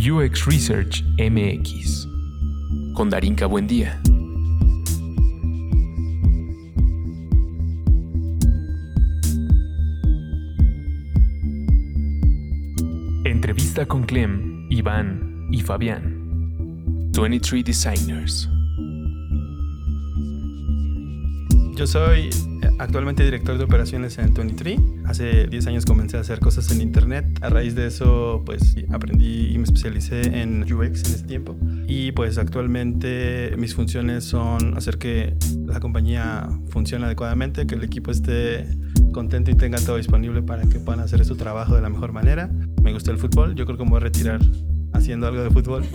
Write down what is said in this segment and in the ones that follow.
UX Research MX con Darinka Buendía. Entrevista con Clem, Iván y Fabián. 23 Designers. Yo soy actualmente director de operaciones en 23. Hace 10 años comencé a hacer cosas en internet. A raíz de eso, pues aprendí y me especialicé en UX en ese tiempo. Y pues actualmente mis funciones son hacer que la compañía funcione adecuadamente, que el equipo esté contento y tenga todo disponible para que puedan hacer su trabajo de la mejor manera. Me gusta el fútbol, yo creo que me voy a retirar haciendo algo de fútbol.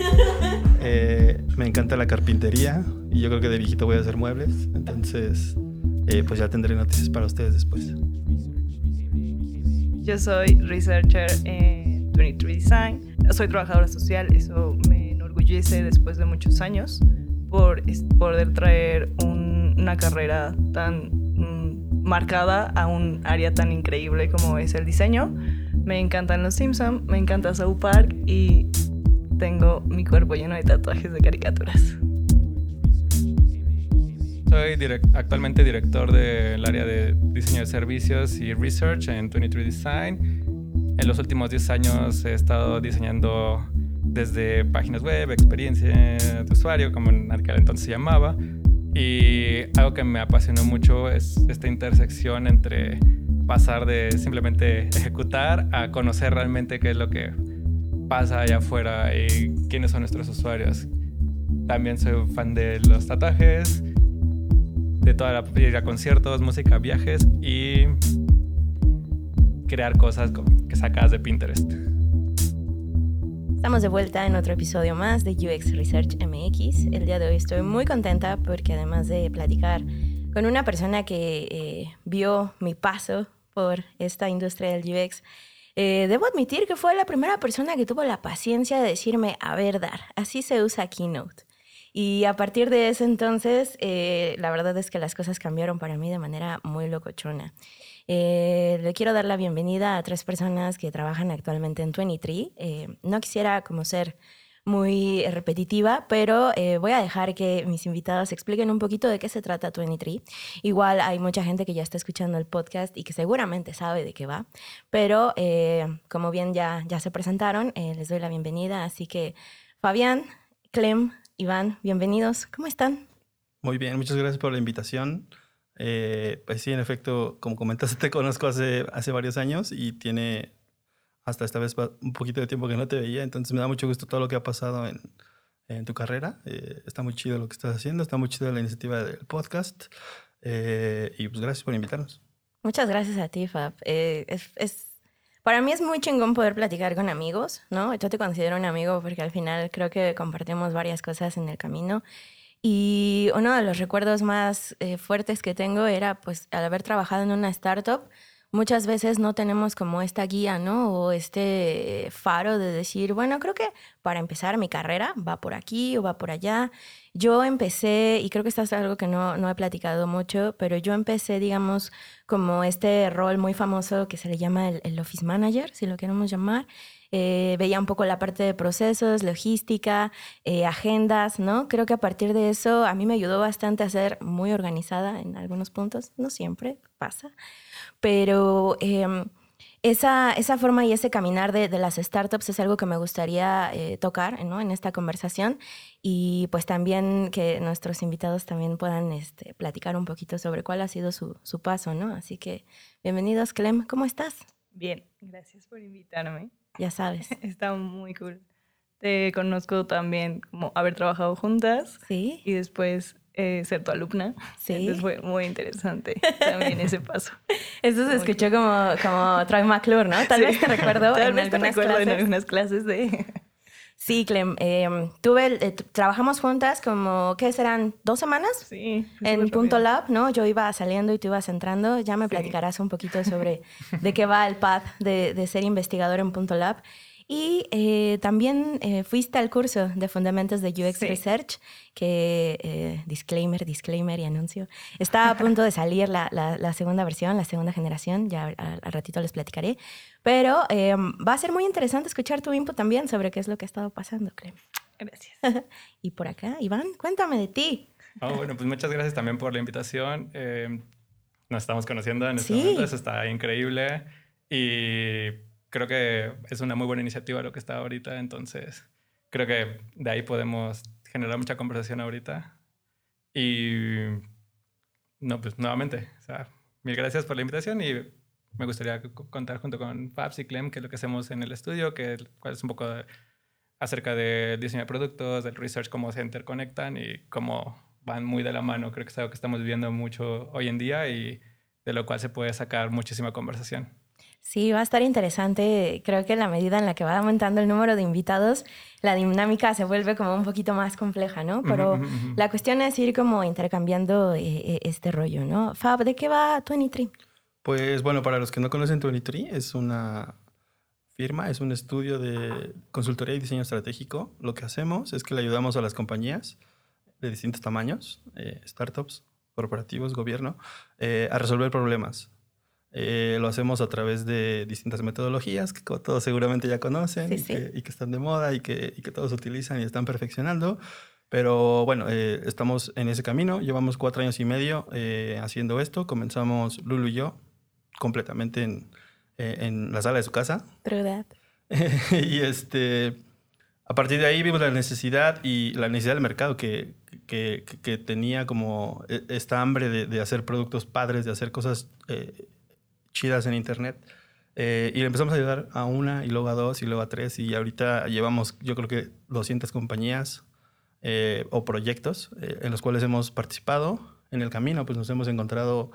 Eh, me encanta la carpintería y yo creo que de viejito voy a hacer muebles. Entonces, eh, pues ya tendré noticias para ustedes después. Yo soy researcher en 23 Design. Soy trabajadora social, eso me enorgullece después de muchos años por poder traer una carrera tan mm, marcada a un área tan increíble como es el diseño. Me encantan los Simpsons, me encanta South Park y tengo mi cuerpo lleno de tatuajes de caricaturas. Soy actualmente director del área de diseño de servicios y research en 23 Design. En los últimos 10 años he estado diseñando desde páginas web, experiencia de usuario, como en aquel entonces se llamaba. Y algo que me apasionó mucho es esta intersección entre pasar de simplemente ejecutar a conocer realmente qué es lo que pasa allá afuera y quiénes son nuestros usuarios. También soy fan de los tatuajes, de toda la ir a conciertos, música, viajes y crear cosas que sacas de Pinterest. Estamos de vuelta en otro episodio más de UX Research MX. El día de hoy estoy muy contenta porque además de platicar con una persona que eh, vio mi paso por esta industria del UX, eh, debo admitir que fue la primera persona que tuvo la paciencia de decirme, a ver, Dar, así se usa Keynote. Y a partir de ese entonces, eh, la verdad es que las cosas cambiaron para mí de manera muy locochona. Eh, le quiero dar la bienvenida a tres personas que trabajan actualmente en 23. Eh, no quisiera como ser muy repetitiva, pero voy a dejar que mis invitados expliquen un poquito de qué se trata 23. Igual hay mucha gente que ya está escuchando el podcast y que seguramente sabe de qué va, pero como bien ya, ya se presentaron, les doy la bienvenida. Así que, Fabián, Clem, Iván, bienvenidos. ¿Cómo están? Muy bien, muchas gracias por la invitación. Eh, pues sí, en efecto, como comentaste, te conozco hace, hace varios años y tiene hasta esta vez un poquito de tiempo que no te veía, entonces me da mucho gusto todo lo que ha pasado en, en tu carrera. Eh, está muy chido lo que estás haciendo, está muy chido la iniciativa del podcast eh, y pues gracias por invitarnos. Muchas gracias a ti, Fab. es, es para mí es muy chingón poder platicar con amigos, ¿no? Yo te considero un amigo porque al final creo que compartimos varias cosas en el camino. Y uno de los recuerdos más eh, fuertes que tengo era, pues, al haber trabajado en una startup, muchas veces no tenemos como esta guía, ¿no? O este faro de decir, bueno, creo que para empezar mi carrera va por aquí o va por allá. Yo empecé, y creo que esto es algo que no, no he platicado mucho, pero yo empecé, digamos, como este rol muy famoso que se le llama el, Office Manager, si lo queremos llamar. Eh, veía un poco la parte de procesos, logística, eh, agendas, ¿no? Creo que a partir de eso a mí me ayudó bastante a ser muy organizada en algunos puntos, no siempre pasa, pero... Em, esa, esa, forma y ese caminar de, de, las startups es algo que me gustaría eh, tocar ¿no? en esta conversación y pues también que nuestros invitados también puedan este, platicar un poquito sobre cuál ha sido su, su, paso, ¿no? Así que bienvenidos, Clem, ¿cómo estás? Bien, gracias por invitarme. Ya sabes. Está muy cool. Te conozco también como haber trabajado juntas. Sí. Y después eh, ser tu alumna. Sí. Entonces fue muy interesante también ese paso. Eso se escuchó como, como Troy McClure, ¿no? Tal vez te recuerdo, Tal en, vez algunas te recuerdo en algunas clases de... Sí, Clem. Em, tuve, eh, trabajamos juntas como, ¿qué serán? ¿Dos semanas? Sí. En Punto Lab, ¿no? Yo iba saliendo y tú ibas entrando. Ya me platicarás un poquito sobre de qué va el path de, de ser investigador en Punto Lab. Y eh, también eh, fuiste al curso de Fundamentos de UX Sí. Research, que, eh, disclaimer, disclaimer y anuncio, está a punto de salir la, la- la segunda versión, la segunda generación, ya al, al ratito les platicaré. Pero eh, va a ser muy interesante escuchar tu input también sobre qué es lo que ha estado pasando, Clem. Gracias. Y por acá, Iván, cuéntame de ti. Ah, bueno, pues muchas gracias también por la invitación. Eh, nos estamos conociendo en este Sí. momento, eso está increíble. Y creo que es una muy buena iniciativa lo que está ahorita, entonces creo que de ahí podemos generar mucha conversación ahorita. Y no, pues nuevamente, o sea, mil gracias por la invitación y me gustaría contar junto con Fabs y Clem qué es lo que hacemos en el estudio, que es un poco acerca del diseño de productos, del research, cómo se interconectan y cómo van muy de la mano. Creo que es algo que estamos viviendo mucho hoy en día y de lo cual se puede sacar muchísima conversación. Sí, va a estar interesante. Creo que en la medida en la que va aumentando el número de invitados, la dinámica se vuelve como un poquito más compleja, ¿no? Pero la cuestión es ir como intercambiando eh, eh, este rollo, ¿no? Fab, ¿de qué va 23? Pues bueno, para los que no conocen 23, es una firma, es un estudio de consultoría y diseño estratégico. Lo que hacemos es que le ayudamos a las compañías de distintos tamaños, eh, startups, corporativos, gobierno, eh, a resolver problemas. Eh, lo hacemos a través de distintas metodologías que todos seguramente ya conocen Sí, y, sí. Que, y que están de moda y que, y que todos utilizan y están perfeccionando. Pero bueno, eh, estamos en ese camino. Llevamos cuatro años y medio eh, haciendo esto. Comenzamos Lulu y yo completamente en, eh, en la sala de su casa. True that. y este, a partir de ahí vimos la necesidad y la necesidad del mercado que, que, que- que tenía como e- esta hambre de, de hacer productos padres, de hacer cosas eh, chidas en Internet. Eh, y le empezamos a ayudar a una y luego a dos y luego a tres y ahorita llevamos yo creo que 200 compañías eh, o proyectos eh, en los cuales hemos participado. En el camino pues nos hemos encontrado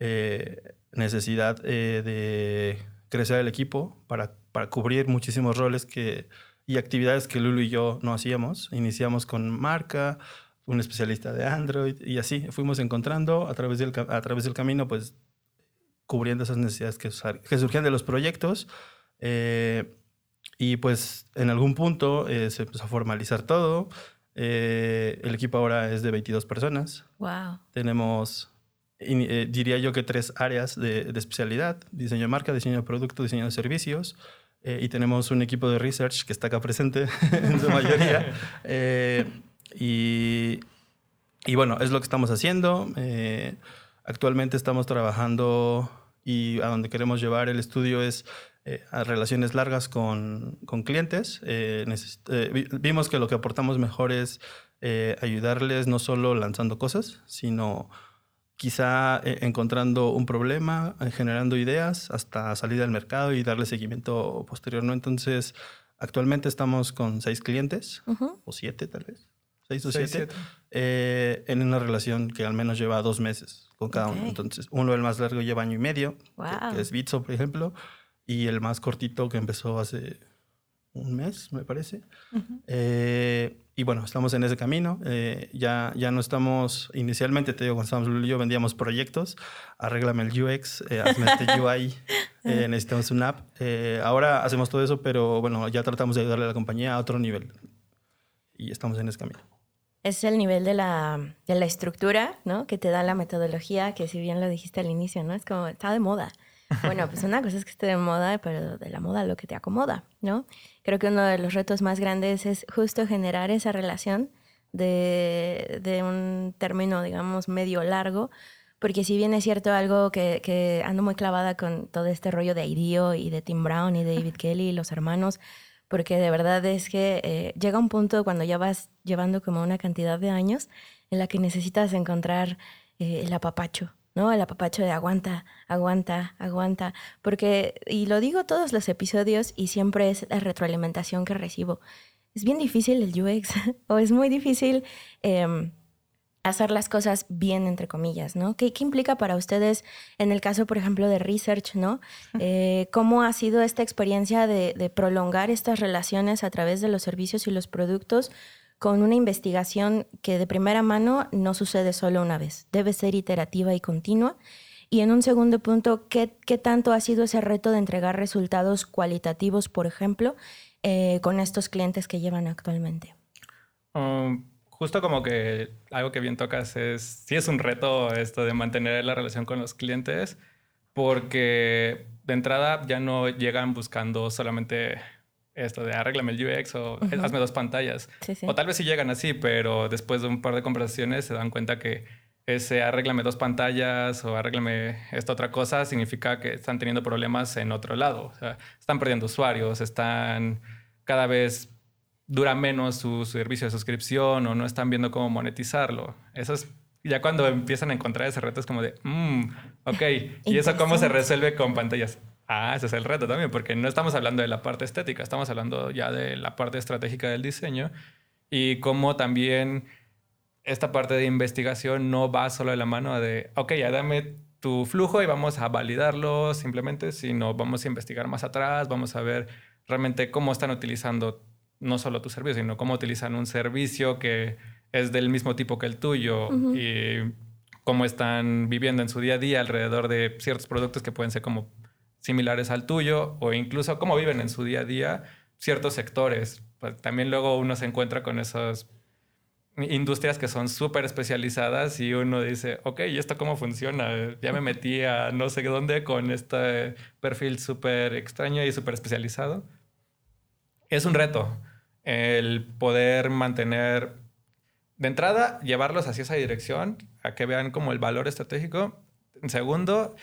eh, necesidad eh, de crecer el equipo para, para cubrir muchísimos roles que, y actividades que Lulu y yo no hacíamos. Iniciamos con marca, un especialista de Android y así fuimos encontrando a través del, a través del camino pues cubriendo esas necesidades que, que surgían de los proyectos. eh, y pues en algún punto eh, se empezó a formalizar todo. Eh, el equipo ahora es de 22 personas. Wow. Tenemos, in- eh, diría yo que tres áreas de, de especialidad. Diseño de marca, diseño de producto, diseño de servicios. Eh, y tenemos un equipo de research que está acá presente en su mayoría. Eh, y, y bueno, es lo que estamos haciendo. Actualmente estamos trabajando y a donde queremos llevar el estudio es eh, a relaciones largas con, con clientes. Eh, eh, vi- vimos que lo que aportamos mejor es ayudarles no solo lanzando cosas, sino quizá encontrando un problema, generando ideas hasta salir al mercado y darle seguimiento posterior. ¿no? Entonces, actualmente estamos con seis clientes, o siete tal vez, seis o Seis, siete, siete. eh, en una relación que al menos lleva dos meses con cada Ok. uno. Entonces, uno, el más largo, lleva año y medio, que- Wow. que, es Bitso, por ejemplo, y el más cortito que empezó hace un mes, me parece. Eh, y bueno, estamos en ese camino. Eh, ya, ya no estamos, inicialmente te digo, cuando estábamos Lulu y yo vendíamos proyectos, arréglame el UX, eh, hazme este UI, eh, necesitamos una app. Eh, ahora hacemos todo eso, pero bueno, ya tratamos de ayudarle a la compañía a otro nivel. Y estamos en ese camino. Es el nivel de la, de la estructura, ¿no? Que te da la metodología, que si bien lo dijiste al inicio, ¿no? Es como, está de moda. Bueno, pues una cosa es que esté de moda, pero de la moda lo que te acomoda, ¿no? Creo que uno de los retos más grandes es justo generar esa relación de, un término, digamos, medio largo, porque si bien es cierto algo que, que ando muy clavada con todo este rollo de IDEO y de Tim Brown y David Kelly y los hermanos, porque de verdad es que eh, llega un punto cuando ya vas llevando como una cantidad de años en la que necesitas encontrar eh, el apapacho, ¿no? El apapacho de aguanta, aguanta, aguanta, porque, y lo digo todos los episodios y siempre es la retroalimentación que recibo. Es bien difícil el UX o es muy difícil em, hacer las cosas bien, entre comillas, ¿no? ¿Qué, qué implica para ustedes en el caso, por ejemplo, de research, ¿no? Eh, ¿Cómo ha sido esta experiencia de, de prolongar estas relaciones a través de los servicios y los productos con una investigación que de primera mano no sucede solo una vez, debe ser iterativa y continua? Y en un segundo punto, ¿qué, qué tanto ha sido ese reto de entregar resultados cualitativos, por ejemplo, eh, con estos clientes que llevan actualmente? Um, justo como que algo que bien tocas es, sí es un reto esto de mantener la relación con los clientes, porque de entrada ya no llegan buscando solamente esto de arréglame el UX o hazme dos pantallas. O tal vez sí llegan así, pero después de un par de conversaciones se dan cuenta que ese arréglame dos pantallas o arréglame esta otra cosa significa que están teniendo problemas en otro lado. O sea, están perdiendo usuarios, están cada vez dura menos su, servicio de suscripción o no están viendo cómo monetizarlo. Eso es ya cuando empiezan a encontrar ese reto es como de, mmm, ok, ¿y eso cómo se resuelve con pantallas? Ah, ese es el reto también, porque no estamos hablando de la parte estética, estamos hablando ya de la parte estratégica del diseño y cómo también esta parte de investigación no va solo de la mano de, ok, ya dame tu flujo y vamos a validarlo simplemente, sino vamos a investigar más atrás, vamos a ver realmente cómo están utilizando no solo tu servicio, sino cómo utilizan un servicio que es del mismo tipo que el tuyo y cómo están viviendo en su día a día alrededor de ciertos productos que pueden ser como similares al tuyo o incluso cómo viven en su día a día ciertos sectores. Pues también luego uno se encuentra con esas industrias que son súper especializadas y uno dice, ok, ¿y esto cómo funciona? Ya me metí a no sé dónde con este perfil súper extraño y súper especializado. Es un reto el poder mantener, de entrada, llevarlos hacia esa dirección, a que vean como el valor estratégico. En segundo,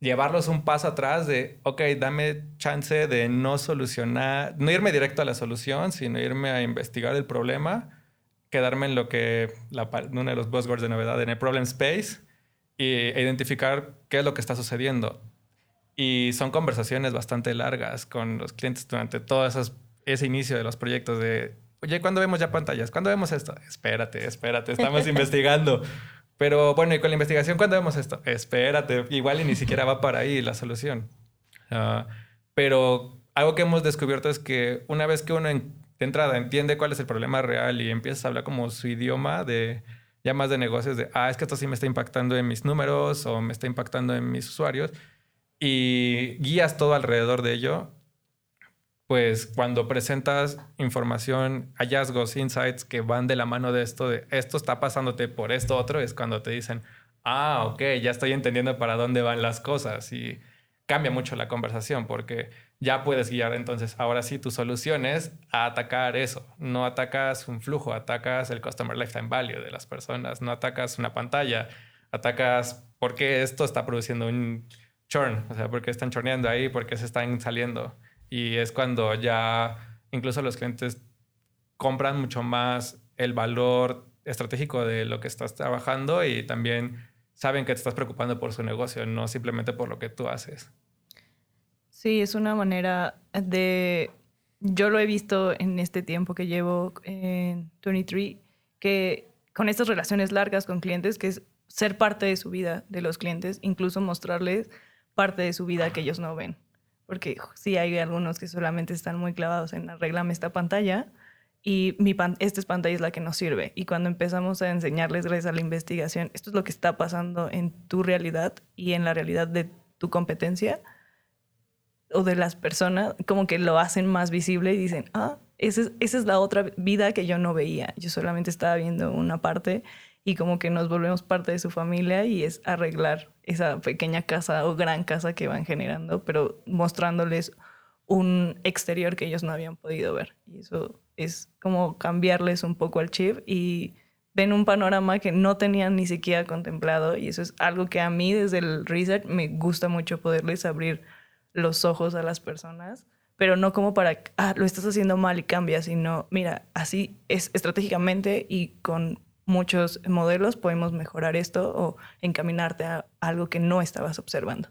llevarlos un paso atrás de, ok, dame chance de no solucionar, no irme directo a la solución, sino irme a investigar el problema, quedarme en lo que, la, uno de los buzzwords de novedad, en el problem space, e identificar qué es lo que está sucediendo. Y son conversaciones bastante largas con los clientes durante todo ese inicio de los proyectos de, oye, ¿cuándo vemos ya pantallas? ¿Cuándo vemos esto? Espérate, espérate, estamos investigando. Pero bueno, y con la investigación, ¿cuándo vemos esto? Espérate, igual y ni siquiera va para ahí la solución. Ah, pero algo que hemos descubierto es que una vez que uno de entrada entiende cuál es el problema real y empieza a hablar como su idioma de ya más de negocios, de, ah, es que esto sí me está impactando en mis números o me está impactando en mis usuarios, y guías todo alrededor de ello, pues cuando presentas información, hallazgos, insights que van de la mano de esto, de esto está pasándote por esto otro, es cuando te dicen, ah, ok, ya estoy entendiendo para dónde van las cosas y cambia mucho la conversación porque ya puedes guiar entonces ahora sí tus soluciones a atacar eso. No atacas un flujo, atacas el Customer Lifetime Value de las personas, no atacas una pantalla, atacas por qué esto está produciendo un churn, o sea, por qué están chorneando ahí, por qué se están saliendo. Y es cuando ya incluso los clientes compran mucho más el valor estratégico de lo que estás trabajando y también saben que te estás preocupando por su negocio, no simplemente por lo que tú haces. Sí, es una manera de... Yo lo he visto en este tiempo que llevo en 23, que con estas relaciones largas con clientes, que es ser parte de su vida de los clientes, incluso mostrarles parte de su vida que ellos no ven porque sí hay algunos que solamente están muy clavados en arreglame esta pantalla y mi esta pantalla es la que nos sirve. Y cuando empezamos a enseñarles gracias a la investigación, esto es lo que está pasando en tu realidad y en la realidad de tu competencia o de las personas, como que lo hacen más visible y dicen, ah, esa es, esa es la otra vida que yo no veía. Yo solamente estaba viendo una parte y como que nos volvemos parte de su familia y es arreglar esa pequeña casa o gran casa que van generando, pero mostrándoles un exterior que ellos no habían podido ver. Y eso es como cambiarles un poco el chip y ven un panorama que no tenían ni siquiera contemplado y eso es algo que a mí desde el research me gusta mucho poderles abrir los ojos a las personas, pero no como para, ah, lo estás haciendo mal y cambia, sino, mira, así es estratégicamente y con muchos modelos podemos mejorar esto o encaminarte a algo que no estabas observando.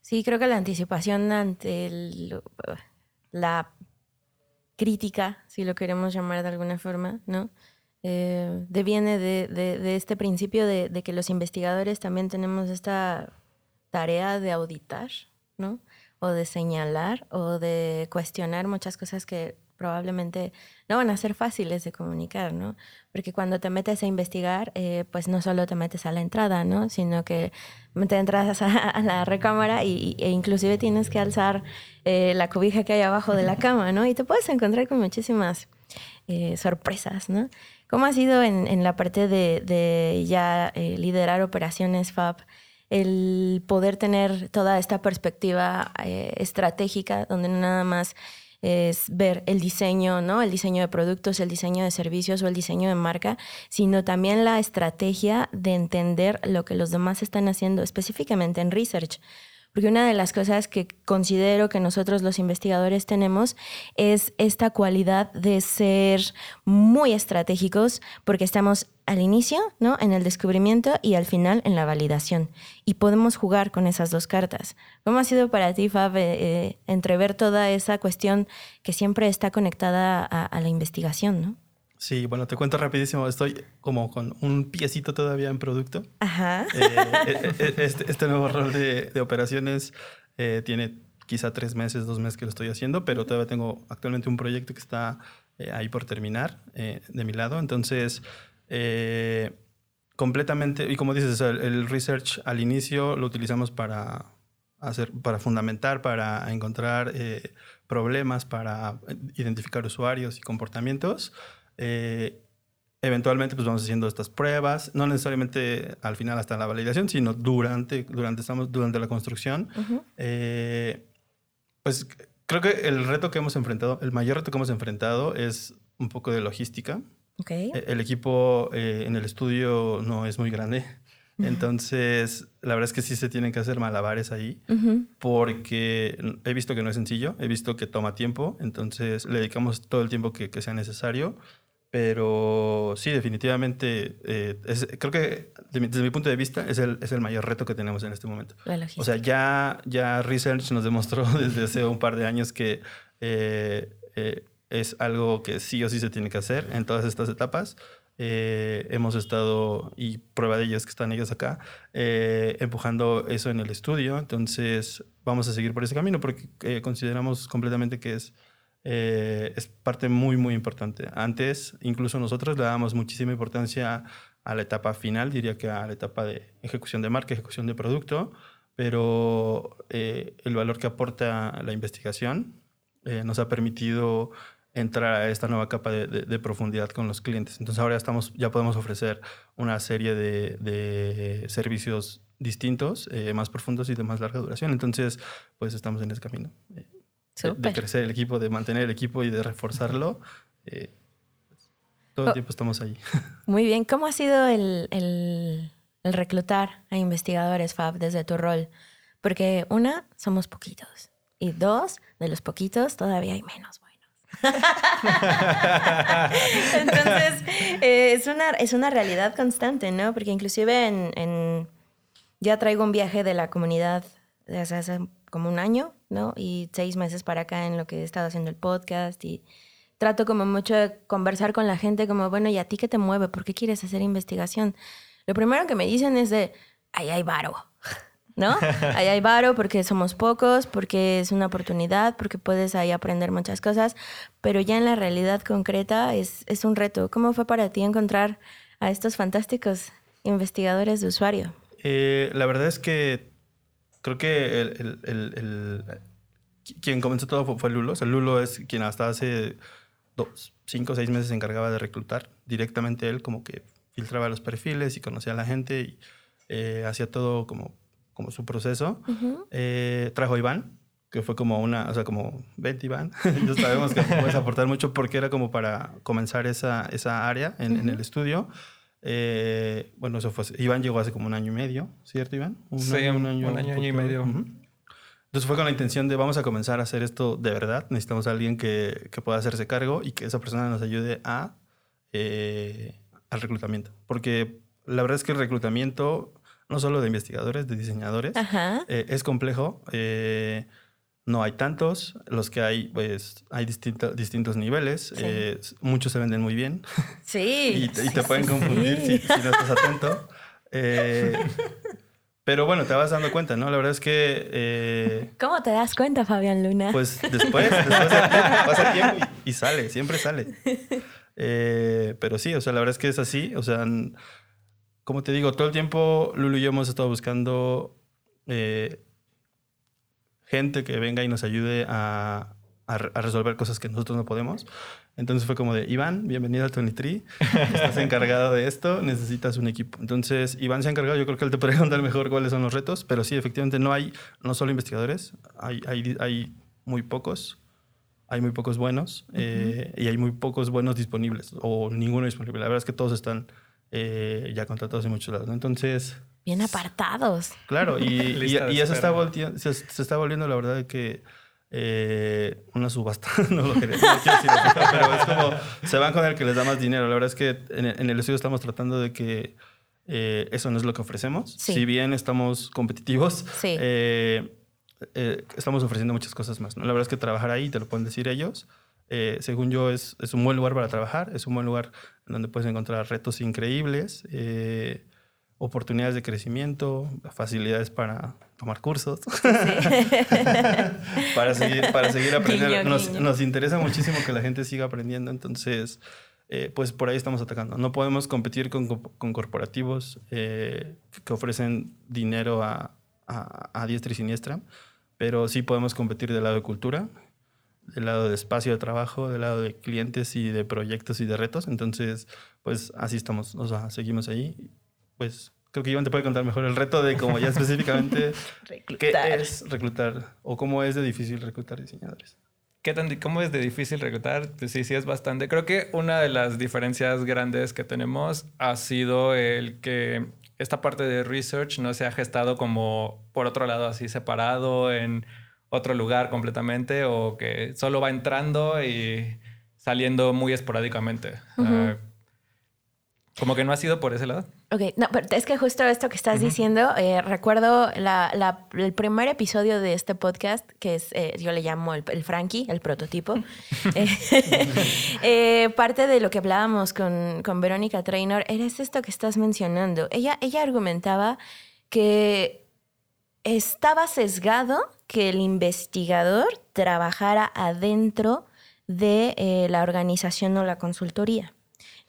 Sí, creo que la anticipación ante la crítica, si lo queremos llamar de alguna forma, ¿no? Eh, deviene de, este principio de, que los investigadores también tenemos esta tarea de auditar, ¿no? O de señalar o de cuestionar muchas cosas que probablemente no van a ser fáciles de comunicar, ¿no? Porque cuando te metes a investigar, eh, pues no solo te metes a la entrada, ¿no? Sino que te entras a, la recámara y, e inclusive tienes que alzar eh, la cobija que hay abajo de la cama, ¿no? Y te puedes encontrar con muchísimas eh, sorpresas, ¿no? ¿Cómo ha sido en, la parte de, de ya liderar operaciones FAB? el poder tener toda esta perspectiva estratégica, donde no nada más es ver el diseño, ¿no? El diseño de productos, el diseño de servicios o el diseño de marca, sino también la estrategia de entender lo que los demás están haciendo, específicamente en research. Porque una de las cosas que considero que nosotros los investigadores tenemos es esta cualidad de ser muy estratégicos porque estamos al inicio, ¿no? En el descubrimiento y al final en la validación. Y podemos jugar con esas dos cartas. ¿Cómo ha sido para ti, Fab, eh, eh, entrever toda esa cuestión que siempre está conectada a, la investigación, ¿no? Sí, bueno, te cuento rapidísimo. Estoy como con un piecito todavía en producto. Ajá. Eh, este, este, nuevo rol de, de operaciones tiene quizá tres meses, dos meses que lo estoy haciendo, pero todavía tengo actualmente un proyecto que está ahí por terminar de mi lado. Entonces, eh, completamente, y como dices, el, research al inicio lo utilizamos para hacer, para fundamentar, para encontrar eh, problemas, para identificar usuarios y comportamientos. Eh, eventualmente pues vamos haciendo estas pruebas, no necesariamente al final hasta la validación, sino durante, durante, estamos, durante la construcción. pues creo que el reto que hemos enfrentado, el mayor reto que hemos enfrentado es un poco de logística. E, el equipo eh, en el estudio no es muy grande. Entonces, la verdad es que sí se tienen que hacer malabares ahí, porque he visto que no es sencillo, he visto que toma tiempo, entonces le dedicamos todo el tiempo que, sea necesario, pero sí, definitivamente, eh, creo que desde mi, punto de vista es el, es el mayor reto que tenemos en este momento. O sea, ya, ya Research nos demostró desde hace un par de años que eh, es algo que sí o sí se tiene que hacer en todas estas etapas. Eh, hemos estado, y prueba de ello es que están ellos acá, eh, empujando eso en el estudio. Entonces vamos a seguir por ese camino porque eh, consideramos completamente que es, es parte muy, muy importante. Antes, incluso nosotros le damos muchísima importancia a la etapa final, diría que a la etapa de ejecución de marca, ejecución de producto, pero el valor que aporta la investigación nos ha permitido entrar a esta nueva capa de, profundidad con los clientes. Entonces ahora ya, estamos, ya podemos ofrecer una serie de, servicios distintos, eh, más profundos y de más larga duración. Entonces, pues estamos en ese camino. De, crecer el equipo, de mantener el equipo y de reforzarlo. Eh, todo el oh. tiempo estamos ahí. Muy bien. ¿Cómo ha sido el, el reclutar a investigadores, Fab, desde tu rol? Porque una, somos poquitos. Y dos, de los poquitos todavía hay menos. Entonces, eh, es, una, es una realidad constante, ¿no? Porque inclusive en, ya traigo un viaje de la comunidad desde hace como un año, ¿no? Y seis meses para acá en lo que he estado haciendo el podcast y trato como mucho de conversar con la gente como, bueno, ¿y a ti qué te mueve? ¿Por qué quieres hacer investigación? Lo primero que me dicen es de, ahí hay varo. ¿no? Ahí hay varo porque somos pocos, porque es una oportunidad, porque puedes ahí aprender muchas cosas, pero ya en la realidad concreta es, es un reto. ¿Cómo fue para ti encontrar a estos fantásticos investigadores de usuario? Eh, la verdad es que creo que el, el, el, quien comenzó todo fue, Lulo. O sea, Lulo es quien hasta hace dos, cinco o seis meses se encargaba de reclutar directamente él, como que filtraba los perfiles y conocía a la gente y eh, hacía todo como como su proceso. Eh, trajo a Iván, que fue como una, o sea, como, vente Iván, ya sabemos que puedes aportar mucho porque era como para comenzar esa, esa área en, el estudio. Eh, bueno, eso fue, Iván llegó hace como un año y medio, ¿cierto Iván? Un sí, año, un año, un año, y medio. Entonces fue con la intención de vamos a comenzar a hacer esto de verdad. Necesitamos a alguien que, que pueda hacerse cargo y que esa persona nos ayude a, eh, al reclutamiento. Porque la verdad es que el reclutamiento no solo de investigadores, de diseñadores. Eh, es complejo. Eh, no hay tantos. Los que hay, pues hay distintos niveles. Eh, muchos se venden muy bien. Sí. y, te pueden confundir si, no estás atento. Pero bueno, te vas dando cuenta, ¿no? La verdad es que... eh, ¿Cómo te das cuenta, Fabián Luna? pues después, después pasa tiempo y, y sale, siempre sale. Eh, pero sí, o sea, la verdad es que es así. O sea, como te digo, todo el tiempo Lulu y yo hemos estado buscando eh, gente que venga y nos ayude a, a a resolver cosas que nosotros no podemos. Entonces fue como de, Iván, bienvenido al 23, estás encargado de esto, necesitas un equipo. Entonces, Iván se ha encargado, yo creo que él te podría contar mejor cuáles son los retos, pero sí, efectivamente, no hay, no solo investigadores, hay, hay, hay muy pocos, hay muy pocos buenos eh, y hay muy pocos buenos disponibles, o ninguno disponible. La verdad es que todos están eh, ya contratados en muchos lados. ¿no? Entonces, Bien apartados. Claro, y, y, eso está se, se está volviendo la verdad que eh, una subasta, no lo quería, no quiero decir así, pero es como se van con el que les da más dinero. La verdad es que en, el- en el estudio estamos tratando de que eh, eso no es lo que ofrecemos. Sí. Si bien estamos competitivos, Sí. eh, eh, estamos ofreciendo muchas cosas más. ¿no? La verdad es que trabajar ahí, te lo pueden decir ellos, eh, según yo, es, es un buen lugar para trabajar, es un buen lugar donde puedes encontrar retos increíbles, eh, oportunidades de crecimiento, facilidades para tomar cursos, para, seguir, para seguir aprendiendo. Guiño, nos, guiño. nos interesa muchísimo que la gente siga aprendiendo, entonces, eh, pues por ahí estamos atacando. No podemos competir con, con corporativos eh, que ofrecen dinero a, a, a diestra y siniestra, pero sí podemos competir del lado de cultura, del lado de espacio de trabajo, del lado de clientes y de proyectos y de retos. Entonces, pues así estamos, o sea, seguimos ahí. Pues creo que Iván te puede contar mejor el reto de cómo ya específicamente qué Reclutar. es reclutar o cómo es de difícil reclutar diseñadores. ¿Qué tan, ¿Cómo es de difícil reclutar? Pues sí, sí es bastante. Creo que una de las diferencias grandes que tenemos ha sido el que esta parte de research no se ha gestado como por otro lado así separado en otro lugar completamente o que solo va entrando y saliendo muy esporádicamente. Como que no ha sido por ese lado. Ok, no, pero es que justo esto que estás diciendo, eh, recuerdo la- la- el primer episodio de este podcast, que es, eh, yo le llamo el, el Frankie, el prototipo. Eh, parte de lo que hablábamos con, con Verónica Trainor era esto que estás mencionando. Ella, ella argumentaba que estaba sesgado que el investigador trabajara adentro de la organización o la consultoría.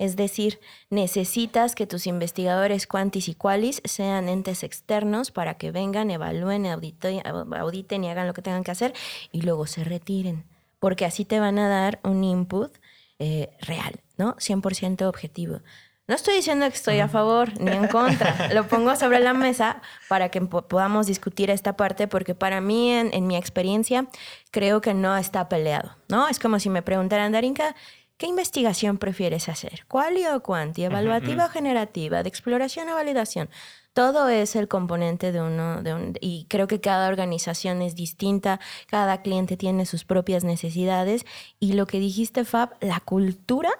Es decir, necesitas que tus investigadores quantis y qualis sean entes externos para que vengan, evalúen, audite- auditen y hagan lo que tengan que hacer y luego se retiren. Porque así te van a dar un input eh, real, ¿no? 100% objetivo. No estoy diciendo que estoy a favor ni en contra. Lo pongo sobre la mesa para que po- podamos discutir esta parte, porque para mí, en, en mi experiencia, creo que no está peleado, ¿no? Es como si me preguntaran, Darinka, ¿qué investigación prefieres hacer? ¿Quali o cuanti? ¿Evaluativa o generativa? ¿De exploración o validación? Todo es el componente de uno, de un- y creo que cada organización es distinta, cada cliente tiene sus propias necesidades, y lo que dijiste, Fab, la cultura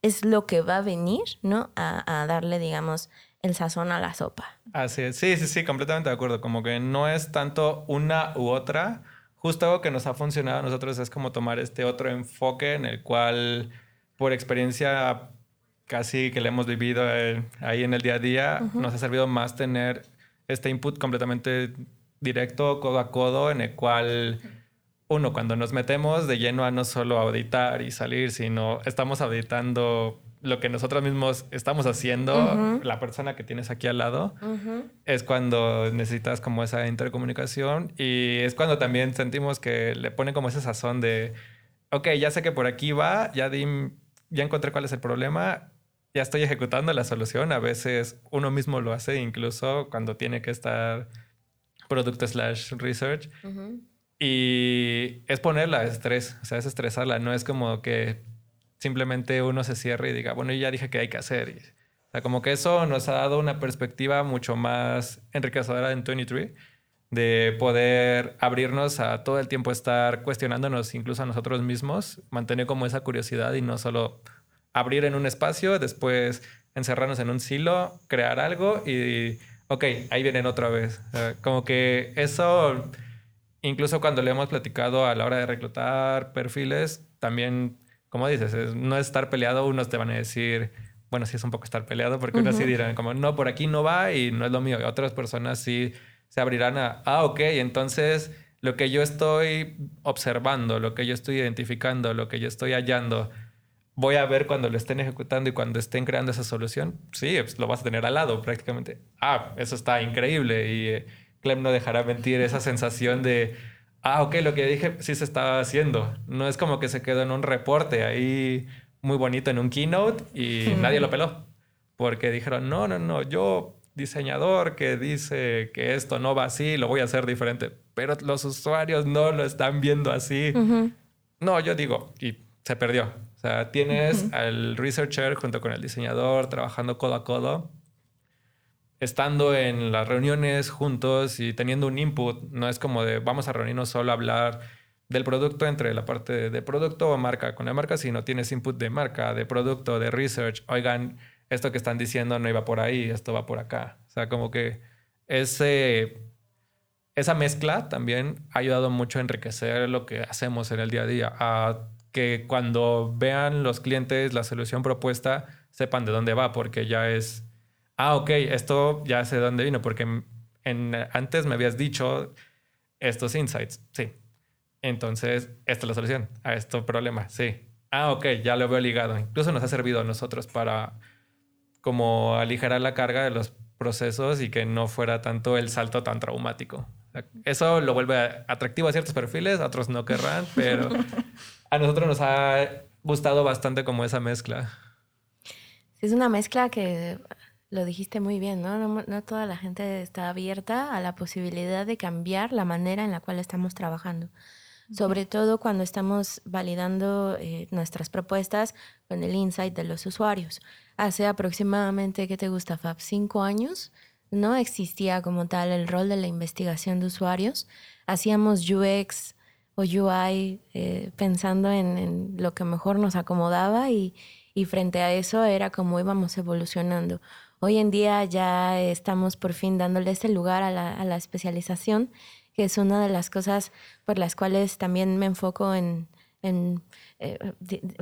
es lo que va a venir, ¿no? A, a darle, digamos, el sazón a la sopa. Así es. Sí, sí, sí, completamente de acuerdo. Como que no es tanto una u otra. Justo algo que nos ha funcionado a nosotros es como tomar este otro enfoque en el cual, por experiencia casi que le hemos vivido eh, ahí en el día a día, nos ha servido más tener este input completamente directo, codo a codo, en el cual uno, cuando nos metemos de lleno a no solo auditar y salir, sino estamos auditando lo que nosotros mismos estamos haciendo, Ujú. la persona que tienes aquí al lado, es cuando necesitas como esa intercomunicación y es cuando también sentimos que le pone como ese sazón de, ok, ya sé que por aquí va, ya, di- ya encontré cuál es el problema, ya estoy ejecutando la solución. A veces uno mismo lo hace, incluso cuando tiene que estar producto slash research. Y es ponerla a estrés, o sea, es estresarla, no es como que simplemente uno se cierre y diga, bueno, yo ya dije que hay que hacer. Y, o sea, como que eso nos ha dado una perspectiva mucho más enriquecedora en 23, de poder abrirnos a todo el tiempo estar cuestionándonos incluso a nosotros mismos, mantener como esa curiosidad y no solo abrir en un espacio, después encerrarnos en un silo, crear algo y, ok, ahí vienen otra vez. Como que eso incluso cuando le hemos platicado a la hora de reclutar perfiles, también, como dices, es- no es estar peleado, unos te van a decir, bueno, sí es un poco estar peleado porque uno sí dirán como, no, por aquí no va y no es lo mío. Y otras personas sí se abrirán a, ah, ok, entonces lo que yo estoy observando, lo que yo estoy identificando, lo que yo estoy hallando, voy a ver cuando lo estén ejecutando y cuando estén creando esa solución, sí, pues, lo vas a tener al lado prácticamente. Ah, eso está increíble y eh, Clem no dejará mentir esa sensación de, ah, ok, lo que dije sí se estaba haciendo. No es como que se quedó en un reporte ahí muy bonito en un keynote y nadie lo peló. Porque dijeron, no, no, no, yo diseñador que dice que esto no va así, lo voy a hacer diferente. Pero los usuarios no lo están viendo así. No, yo digo, y se perdió. O sea, tienes al researcher junto con el diseñador trabajando codo a codo estando en las reuniones juntos y teniendo un input, no es como de vamos a reunirnos solo a hablar del producto entre la parte de producto o marca con la marca, sino tienes input de marca, de producto, de research. Oigan, esto que están diciendo no iba por ahí, esto va por acá. O sea, como que ese, esa mezcla también ha ayudado mucho a enriquecer lo que hacemos en el día a día, a que cuando vean los clientes la solución propuesta, sepan de dónde va, porque ya es ah, ok, esto ya sé de dónde vino, porque en, antes me habías dicho estos insights, sí. Entonces, esta es la solución a este problema, sí. Ah, ok, ya lo veo ligado. Incluso nos ha servido a nosotros para como aligerar la carga de los procesos y que no fuera tanto el salto tan traumático. Eso lo vuelve atractivo a ciertos perfiles, a otros no querrán, pero a nosotros nos ha gustado bastante como esa mezcla. Es una mezcla que lo dijiste muy bien, ¿no? ¿no? toda la gente está abierta a la posibilidad de cambiar la manera en la cual estamos trabajando. Sobre todo cuando estamos validando eh, nuestras propuestas con el insight de los usuarios. Hace aproximadamente, ¿qué te gusta, Fab? Cinco años no existía como tal el rol de la investigación de usuarios. Hacíamos UX o UI eh, pensando en, lo que mejor nos acomodaba y, frente a eso era como íbamos evolucionando. Hoy en día ya estamos por fin dándole ese lugar a la, especialización, que es una de las cosas por las cuales también me enfoco en, en eh,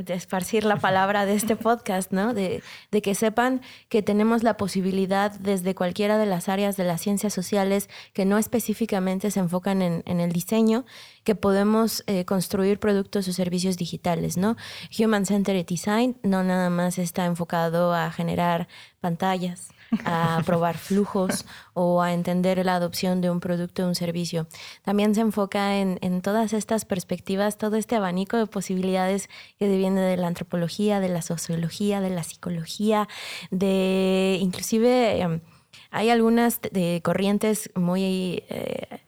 esparcir la palabra de este podcast, ¿no? De, que sepan que tenemos la posibilidad desde cualquiera de las áreas de las ciencias sociales que no específicamente se enfocan en, el diseño, que podemos eh, construir productos o servicios digitales, ¿no? Human Centered Design no nada más está enfocado a generar pantallas, a probar flujos o a entender la adopción de un producto o un servicio. También se enfoca en, todas estas perspectivas, todo este abanico de posibilidades que viene de la antropología, de la sociología, de la psicología, de inclusive... Em, hay algunas de corrientes muy eh,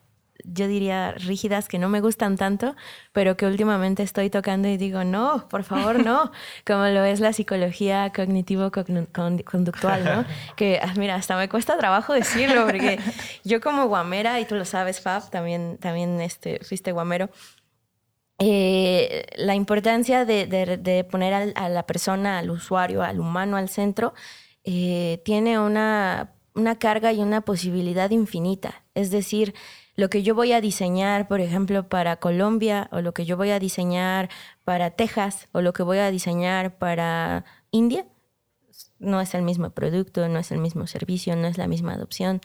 yo diría, rígidas que no me gustan tanto, pero que últimamente estoy tocando y digo, no, por favor, no, como lo es la psicología cognitivo-conductual, ¿no? Que, ah, mira, hasta me cuesta trabajo decirlo, porque yo como guamera, y tú lo sabes, Fab, también, también este, fuiste guamero, eh, la importancia de, poner a la persona, al usuario, al humano al centro, eh, tiene una, una carga y una posibilidad infinita. Es decir, lo que yo voy a diseñar, por ejemplo, para Colombia, o lo que yo voy a diseñar para Texas, o lo que voy a diseñar para India, no es el mismo producto, no es el mismo servicio, no es la misma adopción.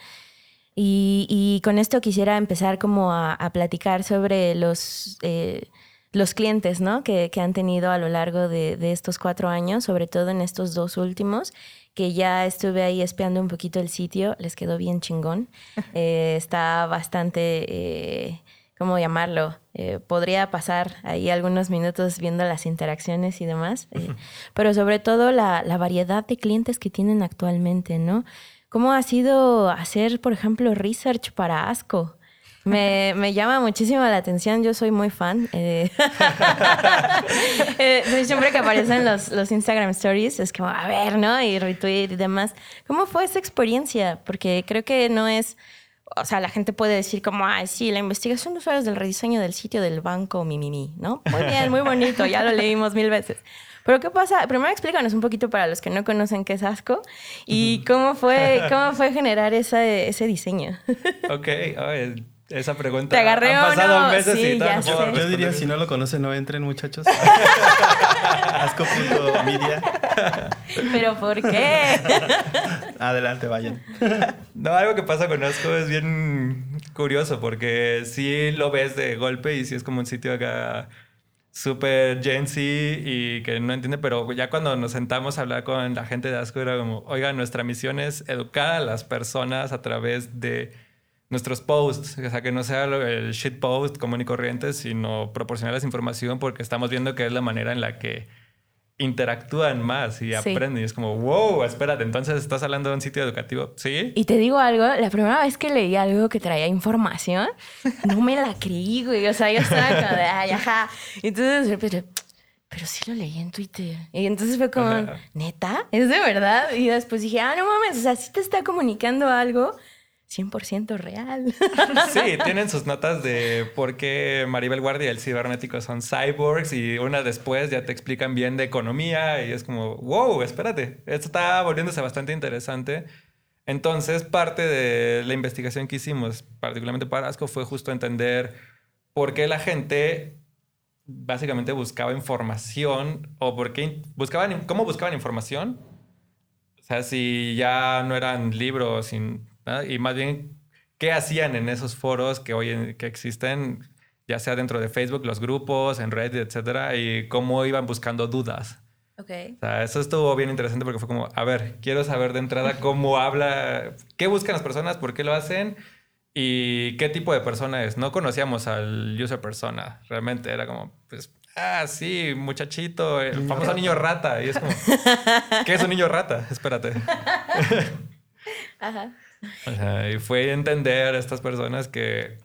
Y, con esto quisiera empezar como a, platicar sobre los, eh, los clientes ¿no? que, han tenido a lo largo de, de, estos cuatro años, sobre todo en estos dos últimos, que ya estuve ahí espiando un poquito el sitio, les quedó bien chingón. Eh, está bastante, eh, ¿cómo llamarlo? Eh, podría pasar ahí algunos minutos viendo las interacciones y demás, pero sobre todo la, la, variedad de clientes que tienen actualmente, ¿no? ¿Cómo ha sido hacer, por ejemplo, research para ASCO? Me, me, llama muchísimo la atención, yo soy muy fan. Eh, eh, siempre que aparecen los, los Instagram Stories es como, a ver, ¿no? Y retweet y demás. ¿Cómo fue esa experiencia? Porque creo que no es... O sea, la gente puede decir como, ah, sí, la investigación de usuarios del rediseño del sitio del banco, mi, mi, mi, ¿no? Muy bien, muy bonito, ya lo leímos mil veces. Pero ¿qué pasa? Primero explícanos un poquito para los que no conocen qué es ASCO y cómo fue, cómo fue generar esa, ese diseño. ok, esa pregunta. Te agarré Han pasado uno, meses sí, y no puedo Yo diría, si no lo conocen, no entren, muchachos. Asco.media. ¿Pero por qué? Adelante, vayan. No, algo que pasa con Asco es bien curioso porque sí lo ves de golpe y sí es como un sitio acá súper Gen Z y que no entiende, pero ya cuando nos sentamos a hablar con la gente de Asco era como, oiga, nuestra misión es educar a las personas a través de nuestros posts, o sea, que no sea el shit post común y corriente, sino proporcionarles información porque estamos viendo que es la manera en la que interactúan más y Sí. aprenden. Y es como, wow, espérate, entonces estás hablando de un sitio educativo, ¿sí? Y te digo algo, la primera vez que leí algo que traía información, no me la creí, güey. O sea, yo estaba como de, ay, ajá. Entonces repente, pero sí lo leí en Twitter. Y entonces fue como, Ajá. ¿neta? ¿Es de verdad? Y después dije, ah, no mames, o sea, sí te está comunicando algo 100% real. Sí, tienen sus notas de por qué Maribel Guardia y el cibernético son cyborgs y una después ya te explican bien de economía y es como, wow, espérate, esto está volviéndose bastante interesante. Entonces, parte de la investigación que hicimos, particularmente para ASCO, fue justo entender por qué la gente básicamente buscaba información o por qué buscaban, cómo buscaban información. O sea, si ya no eran libros sin, nada, y más bien qué hacían en esos foros que hoy en- que existen, ya sea dentro de Facebook, los grupos, en Reddit, etcétera, y cómo iban buscando dudas. Ok. O sea, eso estuvo bien interesante porque fue como, a ver, quiero saber de entrada cómo habla, qué buscan las personas, por qué lo hacen y qué tipo de persona es. No conocíamos al user persona, realmente era como, pues, ah, sí, muchachito, el Niño famoso rata. niño rata. Y es como, ¿qué es un niño rata? Espérate. Ajá. Sea, y fue entender a estas personas que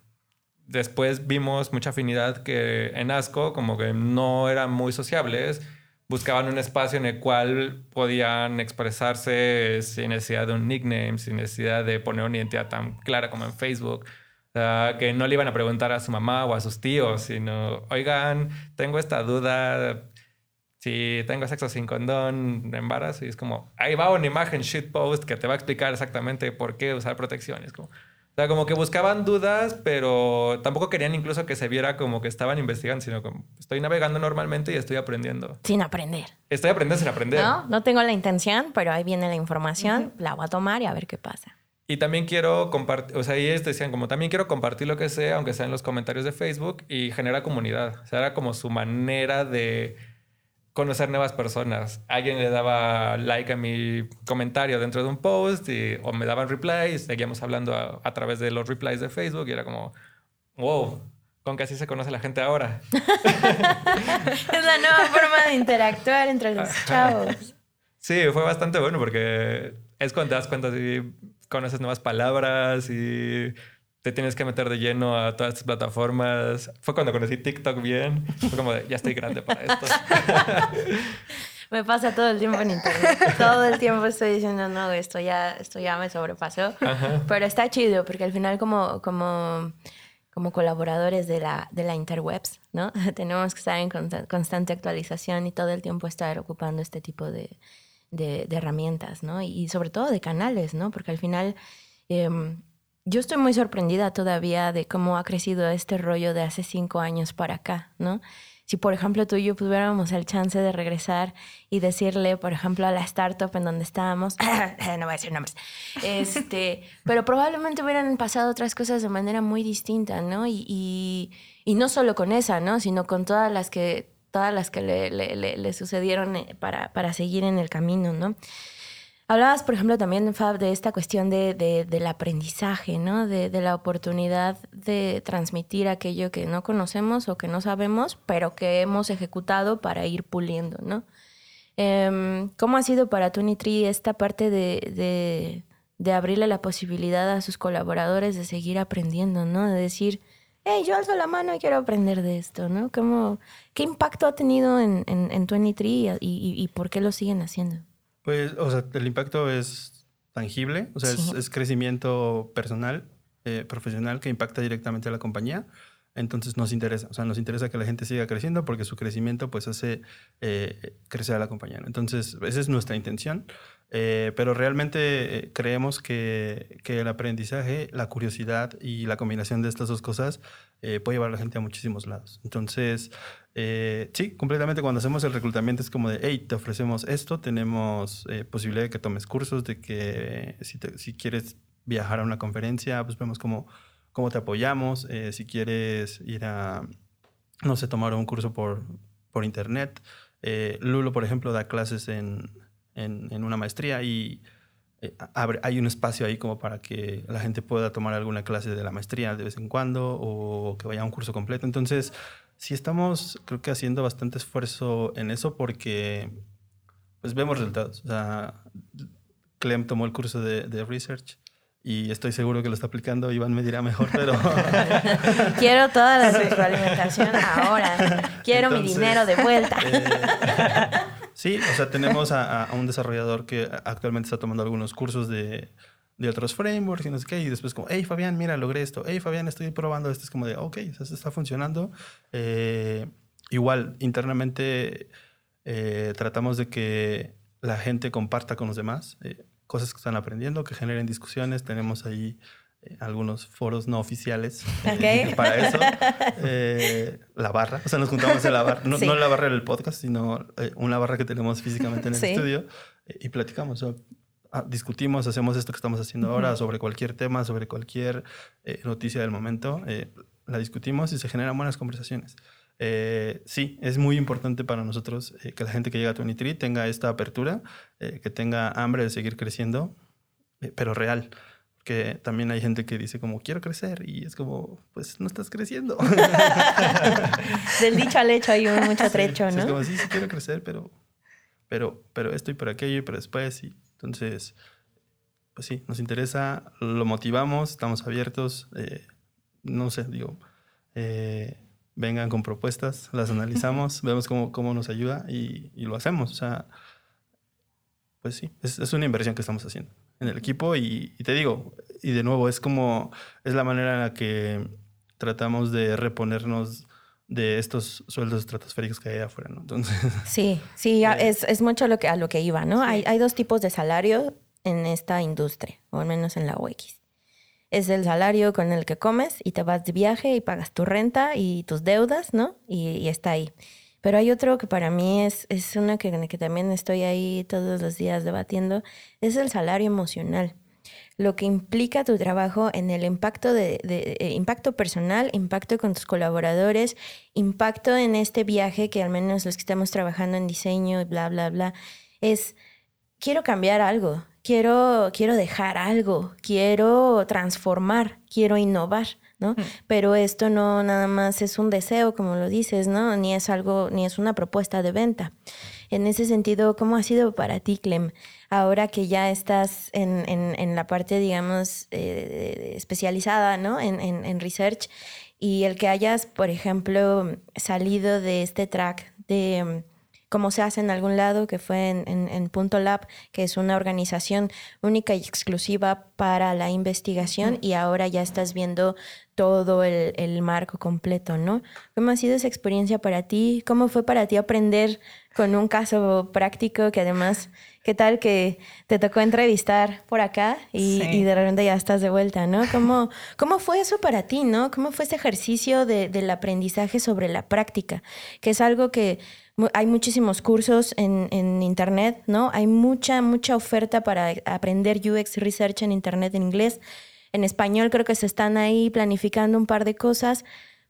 después vimos mucha afinidad que en Asco, como que no eran muy sociables, buscaban un espacio en el cual podían expresarse sin necesidad de un nickname, sin necesidad de poner una identidad tan clara como en Facebook. O sea, que no le iban a preguntar a su mamá o a sus tíos, sino, oigan, tengo esta duda, si tengo sexo sin condón, embarazo, y es como, ahí va una imagen shitpost que te va a explicar exactamente por qué usar protección. Y es como, o sea, como que buscaban dudas, pero tampoco querían incluso que se viera como que estaban investigando, sino como, estoy navegando normalmente y estoy aprendiendo. Sin aprender. Estoy aprendiendo sin aprender. ¿No? No tengo la intención, pero ahí viene la información, la voy a tomar y a ver qué pasa. Y también quiero compartir, o sea, ellos decían como también quiero compartir lo que sea, aunque sea en los comentarios de Facebook y genera comunidad. O sea, era como su manera de conocer nuevas personas. Alguien le daba like a mi comentario dentro de un post y, o me daban replies, seguíamos hablando a, a través de los replies de Facebook y era como, wow, con que así se conoce la gente ahora. Es la nueva forma de interactuar entre los chavos. Sí, fue bastante bueno porque es cuando te das cuenta si conoces nuevas palabras y te tienes que meter de lleno a todas estas plataformas. Fue cuando conocí TikTok bien. Fue como de, ya estoy grande para esto. Me pasa todo el tiempo en internet. Todo el tiempo estoy diciendo, no, esto ya, esto ya me sobrepasó. Pero está chido, porque al final como, como, como colaboradores de la, de la interwebs, ¿no? Tenemos que estar en consta- constante actualización y todo el tiempo estar ocupando este tipo de, de, de herramientas, ¿no? Y sobre todo de canales, ¿no? Porque al final... em, yo estoy muy sorprendida todavía de cómo ha crecido este rollo de hace cinco años para acá, ¿no? Si, por ejemplo, tú y yo tuviéramos el chance de regresar y decirle, por ejemplo, a la startup en donde estábamos, no voy a decir nombres, este, pero probablemente hubieran pasado otras cosas de manera muy distinta, ¿no? Y, y, y no solo con esa, ¿no? Sino con todas las que, todas las que le, le- le- le sucedieron eh, para, para seguir en el camino, ¿no? Hablabas, por ejemplo, también, Fab, de esta cuestión de, de- del aprendizaje, ¿no? De, de la oportunidad de transmitir aquello que no conocemos o que no sabemos, pero que hemos ejecutado para ir puliendo, ¿no? Em, ¿Cómo ha sido para Tree esta parte de, abrirle la posibilidad a sus colaboradores de seguir aprendiendo, ¿no? De decir, hey, yo alzo la mano y quiero aprender de esto, ¿no? ¿Cómo, ¿Qué impacto ha tenido en, en, en y- y por qué lo siguen haciendo? Pues, o sea, el impacto es tangible, o sea, es, Sí. es crecimiento personal, eh, profesional que impacta directamente a la compañía. Entonces nos interesa, o sea, nos interesa que la gente siga creciendo porque su crecimiento pues hace eh, crecer a la compañía. Entonces, esa es nuestra intención, eh, pero realmente creemos que, que, el aprendizaje, la curiosidad y la combinación de estas dos cosas puede llevar a la gente a muchísimos lados. Entonces, sí, completamente cuando hacemos el reclutamiento es como de, hey, te ofrecemos esto, tenemos posibilidad de que tomes cursos, de que si, si quieres viajar a una conferencia, pues vemos cómo cómo te apoyamos, eh, si quieres ir a, no sé, tomar un curso por, por internet. Eh, Lulo, por ejemplo, da clases en, en, una maestría y eh, hay un espacio ahí como para que la gente pueda tomar alguna clase de la maestría de vez en cuando o que vaya a un curso completo. Entonces, sí estamos, creo que haciendo bastante esfuerzo en eso porque pues vemos resultados. O sea, Clem tomó el curso de, de research y estoy seguro que lo está aplicando. Iván me dirá mejor, pero. Quiero toda la retroalimentación ahora. Quiero mi dinero de vuelta. Eh, sí, o sea, tenemos a, un desarrollador que actualmente está tomando algunos cursos de, de, otros frameworks y no sé qué. Y después, como, hey Fabián, mira, logré esto. Hey Fabián, estoy probando esto. Es como de, ok, o sea, está funcionando. Eh, igual, internamente eh, tratamos de que la gente comparta con los demás cosas que están aprendiendo, que generen discusiones. Tenemos ahí eh, algunos foros no oficiales eh, para eso. Eh, la barra, o sea, nos juntamos en la barra, no, no la barra del podcast, sino una barra que tenemos físicamente en el estudio y platicamos. Ah, discutimos, hacemos esto que estamos haciendo ahora sobre cualquier tema, sobre cualquier noticia del momento. la discutimos y se generan buenas conversaciones. Eh, sí, es muy importante para nosotros eh, que la gente que llega a 23 tenga esta apertura, eh, que tenga hambre de seguir creciendo, pero real. Porque también hay gente que dice como, quiero crecer, y es como, pues no estás creciendo. Del dicho al hecho hay un mucho trecho, ¿no? es como, sí, sí quiero crecer, pero, pero, pero esto y por aquello y pero después. Y entonces, pues sí, nos interesa, lo motivamos, estamos abiertos. no sé, digo, vengan con propuestas, las analizamos, vemos cómo, cómo nos ayuda y, y, lo hacemos. O sea, pues sí, es, es, una inversión que estamos haciendo en el equipo y, y, te digo, y de nuevo, es como, es la manera en la que tratamos de reponernos de estos sueldos estratosféricos que hay afuera, ¿no? Entonces... Sí, sí, eh, es, es, mucho lo que, a lo que iba, ¿no? Hay, hay dos tipos de salario en esta industria, o al menos en la UX es el salario con el que comes y te vas de viaje y pagas tu renta y tus deudas, ¿no? Y, está ahí. Pero hay otro que para mí es, es uno que, que también estoy ahí todos los días debatiendo, es el salario emocional. Lo que implica tu trabajo en el impacto, de, de eh, impacto personal, impacto con tus colaboradores, impacto en este viaje que al menos los que estamos trabajando en diseño y bla, bla, bla, es, quiero cambiar algo, quiero, quiero dejar algo, quiero transformar, quiero innovar, ¿no? Mm. Pero esto no nada más es un deseo, como lo dices, ¿no? Ni es algo, ni es una propuesta de venta. En ese sentido, ¿cómo ha sido para ti, Clem? Ahora que ya estás en, en, la parte, digamos, eh, especializada, ¿no? En, en research y el que hayas, por ejemplo, salido de este track de como se hace en algún lado, que fue en, Punto Lab, que es una organización única y exclusiva para la investigación, y ahora ya estás viendo todo el, marco completo, ¿no? ¿Cómo ha sido esa experiencia para ti? ¿Cómo fue para ti aprender con un caso práctico que además, qué tal que te tocó entrevistar por acá y, de repente ya estás de vuelta, ¿no? ¿Cómo, cómo fue eso para ti, ¿no? ¿Cómo fue ese ejercicio del aprendizaje sobre la práctica? Que es algo que hay muchísimos cursos en, en, Internet, ¿no? Hay mucha, mucha oferta para aprender UX Research en Internet en inglés. En español creo que se están ahí planificando un par de cosas,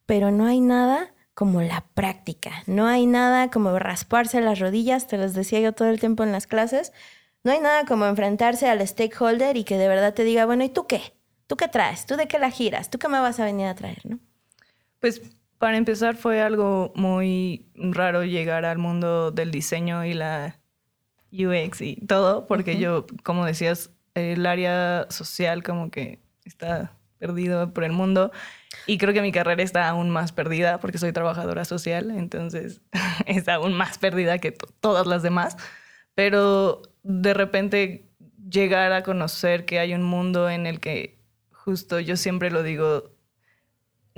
pero no hay nada como la práctica. No hay nada como rasparse las rodillas, te los decía yo todo el tiempo en las clases. No hay nada como enfrentarse al stakeholder y que de verdad te diga, bueno, ¿y tú qué? ¿Tú qué traes? ¿Tú de qué la giras? ¿Tú qué me vas a venir a traer, no? Pues para empezar, fue algo muy raro llegar al mundo del diseño y la UX y todo, porque yo, como decías, el área social como que está perdido por el mundo y creo que mi carrera está aún más perdida porque soy trabajadora social, entonces está aún más perdida que todas las demás, pero de repente llegar a conocer que hay un mundo en el que justo yo siempre lo digo,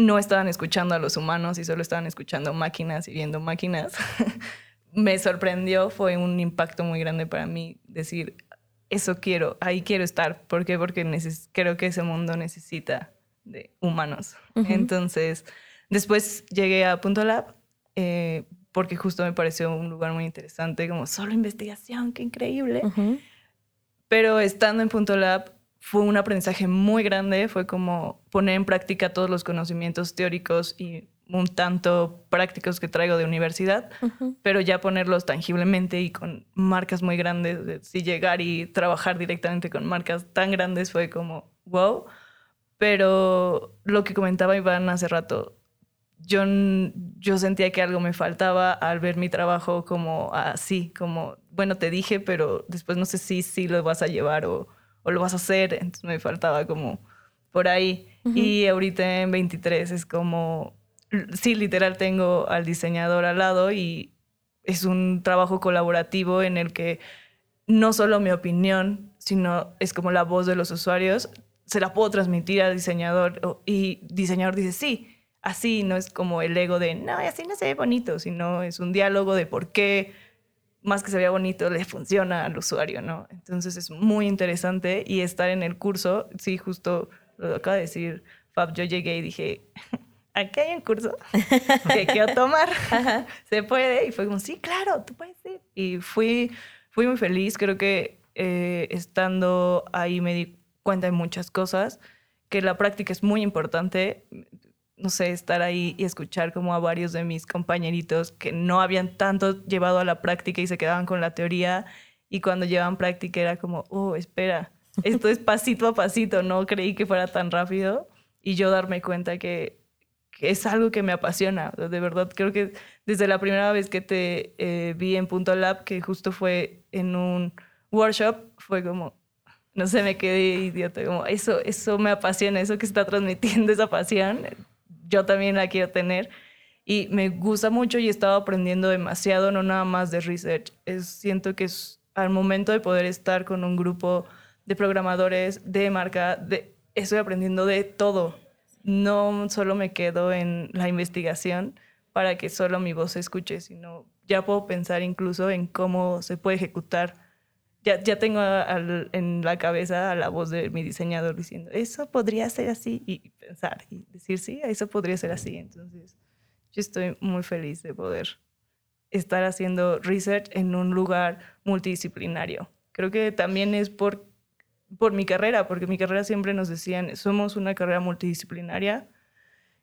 no estaban escuchando a los humanos y solo estaban escuchando máquinas y viendo máquinas, me sorprendió, fue un impacto muy grande para mí decir, eso quiero, ahí quiero estar. ¿Por qué? Porque creo que ese mundo necesita de humanos. Entonces, después llegué a Punto Lab eh, porque justo me pareció un lugar muy interesante, como solo investigación, qué increíble. Pero estando en Punto Lab fue un aprendizaje muy grande, fue como poner en práctica todos los conocimientos teóricos y un tanto prácticos que traigo de universidad, pero ya ponerlos tangiblemente y con marcas muy grandes, si llegar y trabajar directamente con marcas tan grandes fue como, wow. Pero lo que comentaba Iván hace rato, yo, yo sentía que algo me faltaba al ver mi trabajo como así, como, bueno, te dije, pero después no sé si, si lo vas a llevar o, o lo vas a hacer, entonces me faltaba como por ahí. Y ahorita en 23 es como, sí, literal tengo al diseñador al lado y es un trabajo colaborativo en el que no solo mi opinión, sino es como la voz de los usuarios, se la puedo transmitir al diseñador y diseñador dice, sí, así, no es como el ego de, no, así no se ve bonito, sino es un diálogo de por qué, más que se vea bonito, le funciona al usuario, ¿no? Entonces es muy interesante y estar en el curso, sí, justo lo acaba de decir Fab, yo llegué y dije, aquí hay un curso que quiero tomar, se puede, y fue como, sí, claro, tú puedes ir. Y fui, fui muy feliz, creo que eh, estando ahí me di cuenta de muchas cosas, que la práctica es muy importante no sé, estar ahí y escuchar como a varios de mis compañeritos que no habían tanto llevado a la práctica y se quedaban con la teoría y cuando llevaban práctica era como, oh, espera, esto es pasito a pasito, no creí que fuera tan rápido y yo darme cuenta que, es algo que me apasiona, de verdad, creo que desde la primera vez que te eh, vi en Punto Lab, que justo fue en un workshop, fue como, no sé, me quedé idiota, como eso, eso me apasiona, eso que está transmitiendo esa pasión, yo también la quiero tener. Y me gusta mucho y he estado aprendiendo demasiado, no nada más de research. Es, siento que es al momento de poder estar con un grupo de programadores, de marca, de, estoy aprendiendo de todo. No solo me quedo en la investigación para que solo mi voz se escuche, sino ya puedo pensar incluso en cómo se puede ejecutar ya, ya tengo en la cabeza a la voz de mi diseñador diciendo, eso podría ser así, y pensar y decir, sí, eso podría ser así. Entonces, yo estoy muy feliz de poder estar haciendo research en un lugar multidisciplinario. Creo que también es por, por mi carrera, porque mi carrera siempre nos decían, somos una carrera multidisciplinaria.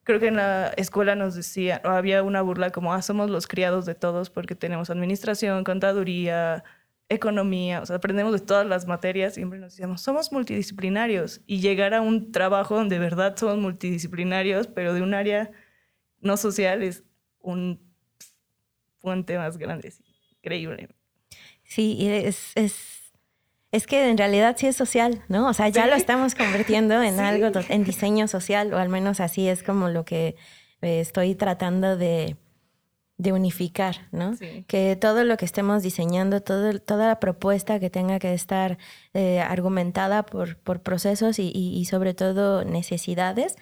Creo que en la escuela nos decía, había una burla como, ah, somos los criados de todos porque tenemos administración, contaduría, economía, o sea, aprendemos de todas las materias, siempre nos decíamos, somos multidisciplinarios y llegar a un trabajo donde de verdad somos multidisciplinarios, pero de un área no social es un puente más grande, increíble. Sí, es, es, es, que en realidad sí es social, ¿no? O sea, ya lo estamos convirtiendo en algo, en diseño social, o al menos así es como lo que eh, estoy tratando de de unificar, ¿no? Que todo lo que estemos diseñando, todo, toda la propuesta que tenga que estar eh, argumentada por, por procesos y, y, sobre todo necesidades,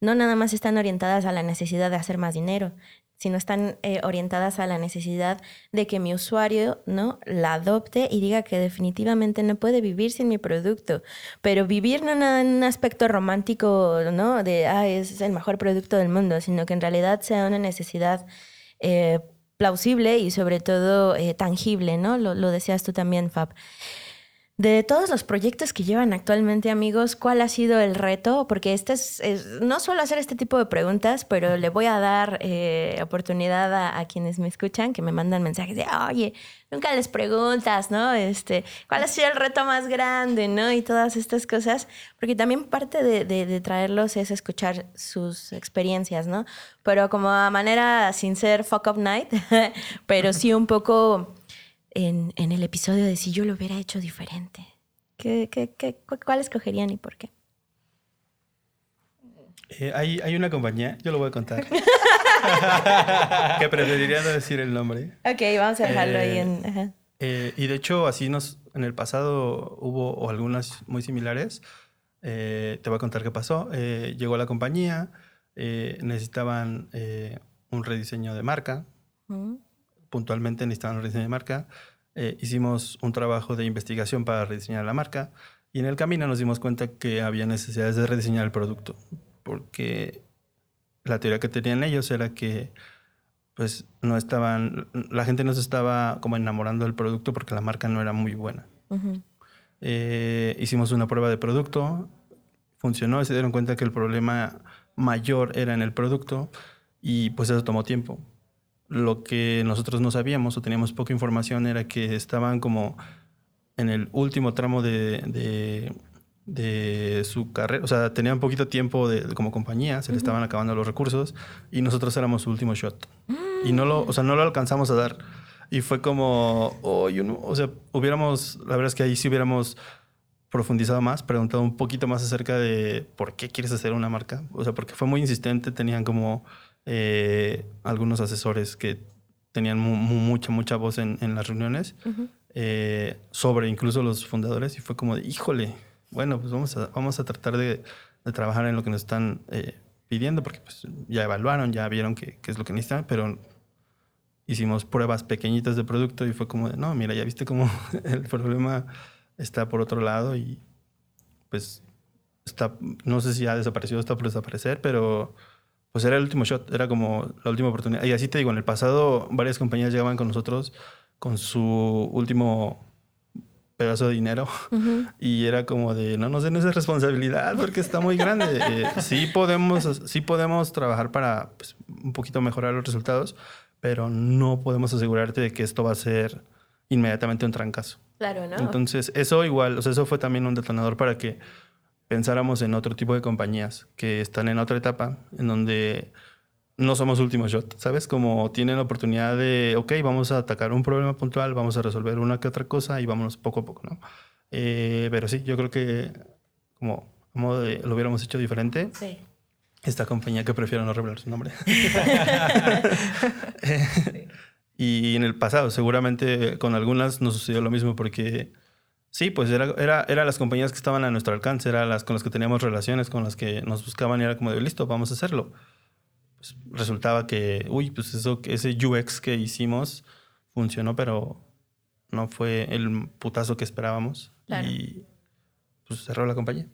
no nada más están orientadas a la necesidad de hacer más dinero, sino están eh, orientadas a la necesidad de que mi usuario no la adopte y diga que definitivamente no puede vivir sin mi producto. Pero vivir no en un aspecto romántico, ¿no? De, ah, es el mejor producto del mundo, sino que en realidad sea una necesidad plausible y sobre todo eh, tangible, ¿no? Lo, lo, decías tú también, Fab. De todos los proyectos que llevan actualmente, amigos, ¿cuál ha sido el reto? Porque este es, no suelo hacer este tipo de preguntas, pero le voy a dar eh, oportunidad a, quienes me escuchan, que me mandan mensajes de, oye, nunca les preguntas, ¿no? Este, ¿Cuál ha sido el reto más grande, ¿no? Y todas estas cosas, porque también parte de, de traerlos es escuchar sus experiencias, ¿no? Pero como a manera sin ser fuck up night, pero sí un poco en, en, el episodio de si yo lo hubiera hecho diferente? ¿Qué, qué, qué, cuál escogerían y por qué? Eh, hay, hay, una compañía, yo lo voy a contar, que preferiría no decir el nombre. Ok, vamos a dejarlo ahí en... Eh, eh, y de hecho, así nos, en el pasado hubo algunas muy similares. te voy a contar qué pasó. llegó la compañía, eh, necesitaban eh, un rediseño de marca. Mm. Puntualmente necesitaban un rediseño de marca. Eh, hicimos un trabajo de investigación para rediseñar la marca y en el camino nos dimos cuenta que había necesidades de rediseñar el producto porque la teoría que tenían ellos era que pues no estaban, la gente no se estaba como enamorando del producto porque la marca no era muy buena. Eh, hicimos una prueba de producto, funcionó y se dieron cuenta que el problema mayor era en el producto y pues eso tomó tiempo. Lo que nosotros no sabíamos o teníamos poca información era que estaban como en el último tramo de, de, de su carrera, o sea, tenían poquito tiempo de, como compañía, se le estaban acabando los recursos y nosotros éramos su último shot. Y no lo, o sea, no lo alcanzamos a dar. Y fue como, oh, you know, o sea, hubiéramos, la verdad es que ahí sí hubiéramos profundizado más, preguntado un poquito más acerca de por qué quieres hacer una marca. O sea, porque fue muy insistente, tenían como eh, algunos asesores que tenían mu- mu- mucha, mucha voz en, en las reuniones Ujú. eh, sobre incluso los fundadores y fue como de, híjole, bueno, pues vamos a, vamos a tratar de, de trabajar en lo que nos están eh, pidiendo porque pues, ya evaluaron, ya vieron qué qué es lo que necesitan, pero hicimos pruebas pequeñitas de producto y fue como de, no, mira, ya viste cómo el problema está por otro lado y pues está, no sé si ha desaparecido, está por desaparecer, pero pues era el último shot, era como la última oportunidad. Y así te digo, en el pasado varias compañías llegaban con nosotros con su último pedazo de dinero y era como de no nos den esa responsabilidad porque está muy grande. Eh, sí podemos, sí podemos trabajar para pues, un poquito mejorar los resultados, pero no podemos asegurarte de que esto va a ser inmediatamente un trancazo. Claro, ¿no? Entonces, eso igual, o sea, eso fue también un detonador para que pensáramos en otro tipo de compañías que están en otra etapa, en donde no somos último shot, ¿sabes? Como tienen la oportunidad de, ok, vamos a atacar un problema puntual, vamos a resolver una que otra cosa y vámonos poco a poco, ¿no? Eh, pero sí, yo creo que como a modo de lo hubiéramos hecho diferente, sí. esta compañía que prefiero no revelar su nombre. y en el pasado, seguramente con algunas nos sucedió lo mismo porque sí, pues era, era, era las compañías que estaban a nuestro alcance, eran las con las que teníamos relaciones, con las que nos buscaban y era como de listo, vamos a hacerlo. Pues resultaba que, uy, pues eso, ese UX que hicimos funcionó, pero no fue el putazo que esperábamos. Claro. Y pues cerró la compañía.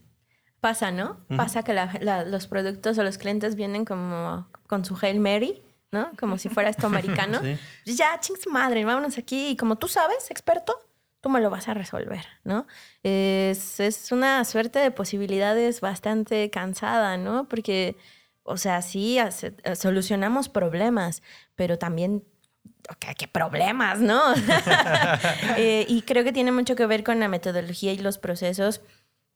Pasa, ¿no? Pasa que la- la- los productos o los clientes vienen como con su Hail Mary, ¿no? Como si fuera esto americano. Sí. Ya, ching su madre, vámonos aquí. Y como tú sabes, experto, tú me lo vas a resolver, ¿no? Es, una suerte de posibilidades bastante cansada, ¿no? Porque, o sea, sí, eh, solucionamos problemas, pero también... ¿Qué, qué problemas, no? Eh, y creo que tiene mucho que ver con la metodología y los procesos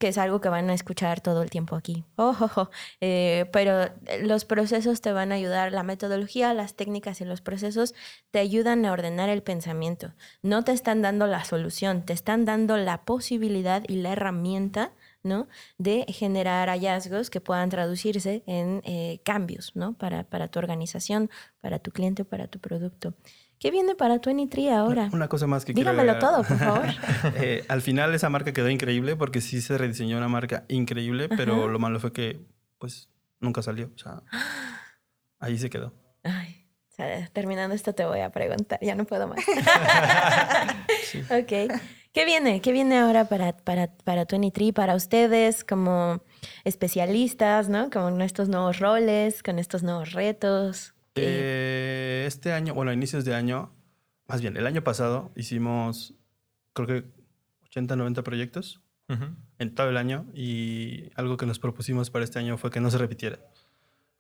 que es algo que van a escuchar todo el tiempo aquí. Oh, oh. Eh, pero los procesos te van a ayudar, la metodología, las técnicas y los procesos te ayudan a ordenar el pensamiento. No te están dando la solución, te están dando la posibilidad y la herramienta, ¿no? De generar hallazgos que puedan traducirse en eh, cambios, ¿no? Para, para tu organización, para tu cliente, para tu producto. ¿Qué viene para 23 ahora? Una cosa más que quiero Dígamelo agregar. todo, por favor. Eh, al final esa marca quedó increíble porque sí se rediseñó una marca increíble, pero lo malo fue que pues nunca salió. O sea, ahí se quedó. Ay, o sea, terminando esto te voy a preguntar, ya no puedo más. Ok. ¿Qué viene? ¿Qué viene ahora para, para, para 23, para ustedes como especialistas, ¿no? Con estos nuevos roles, con estos nuevos retos. ¿Qué- Eh, este año, bueno, a inicios de año, más bien, el año pasado hicimos creo que 80, 90 proyectos Ujú. en todo el año y algo que nos propusimos para este año fue que no se repitiera.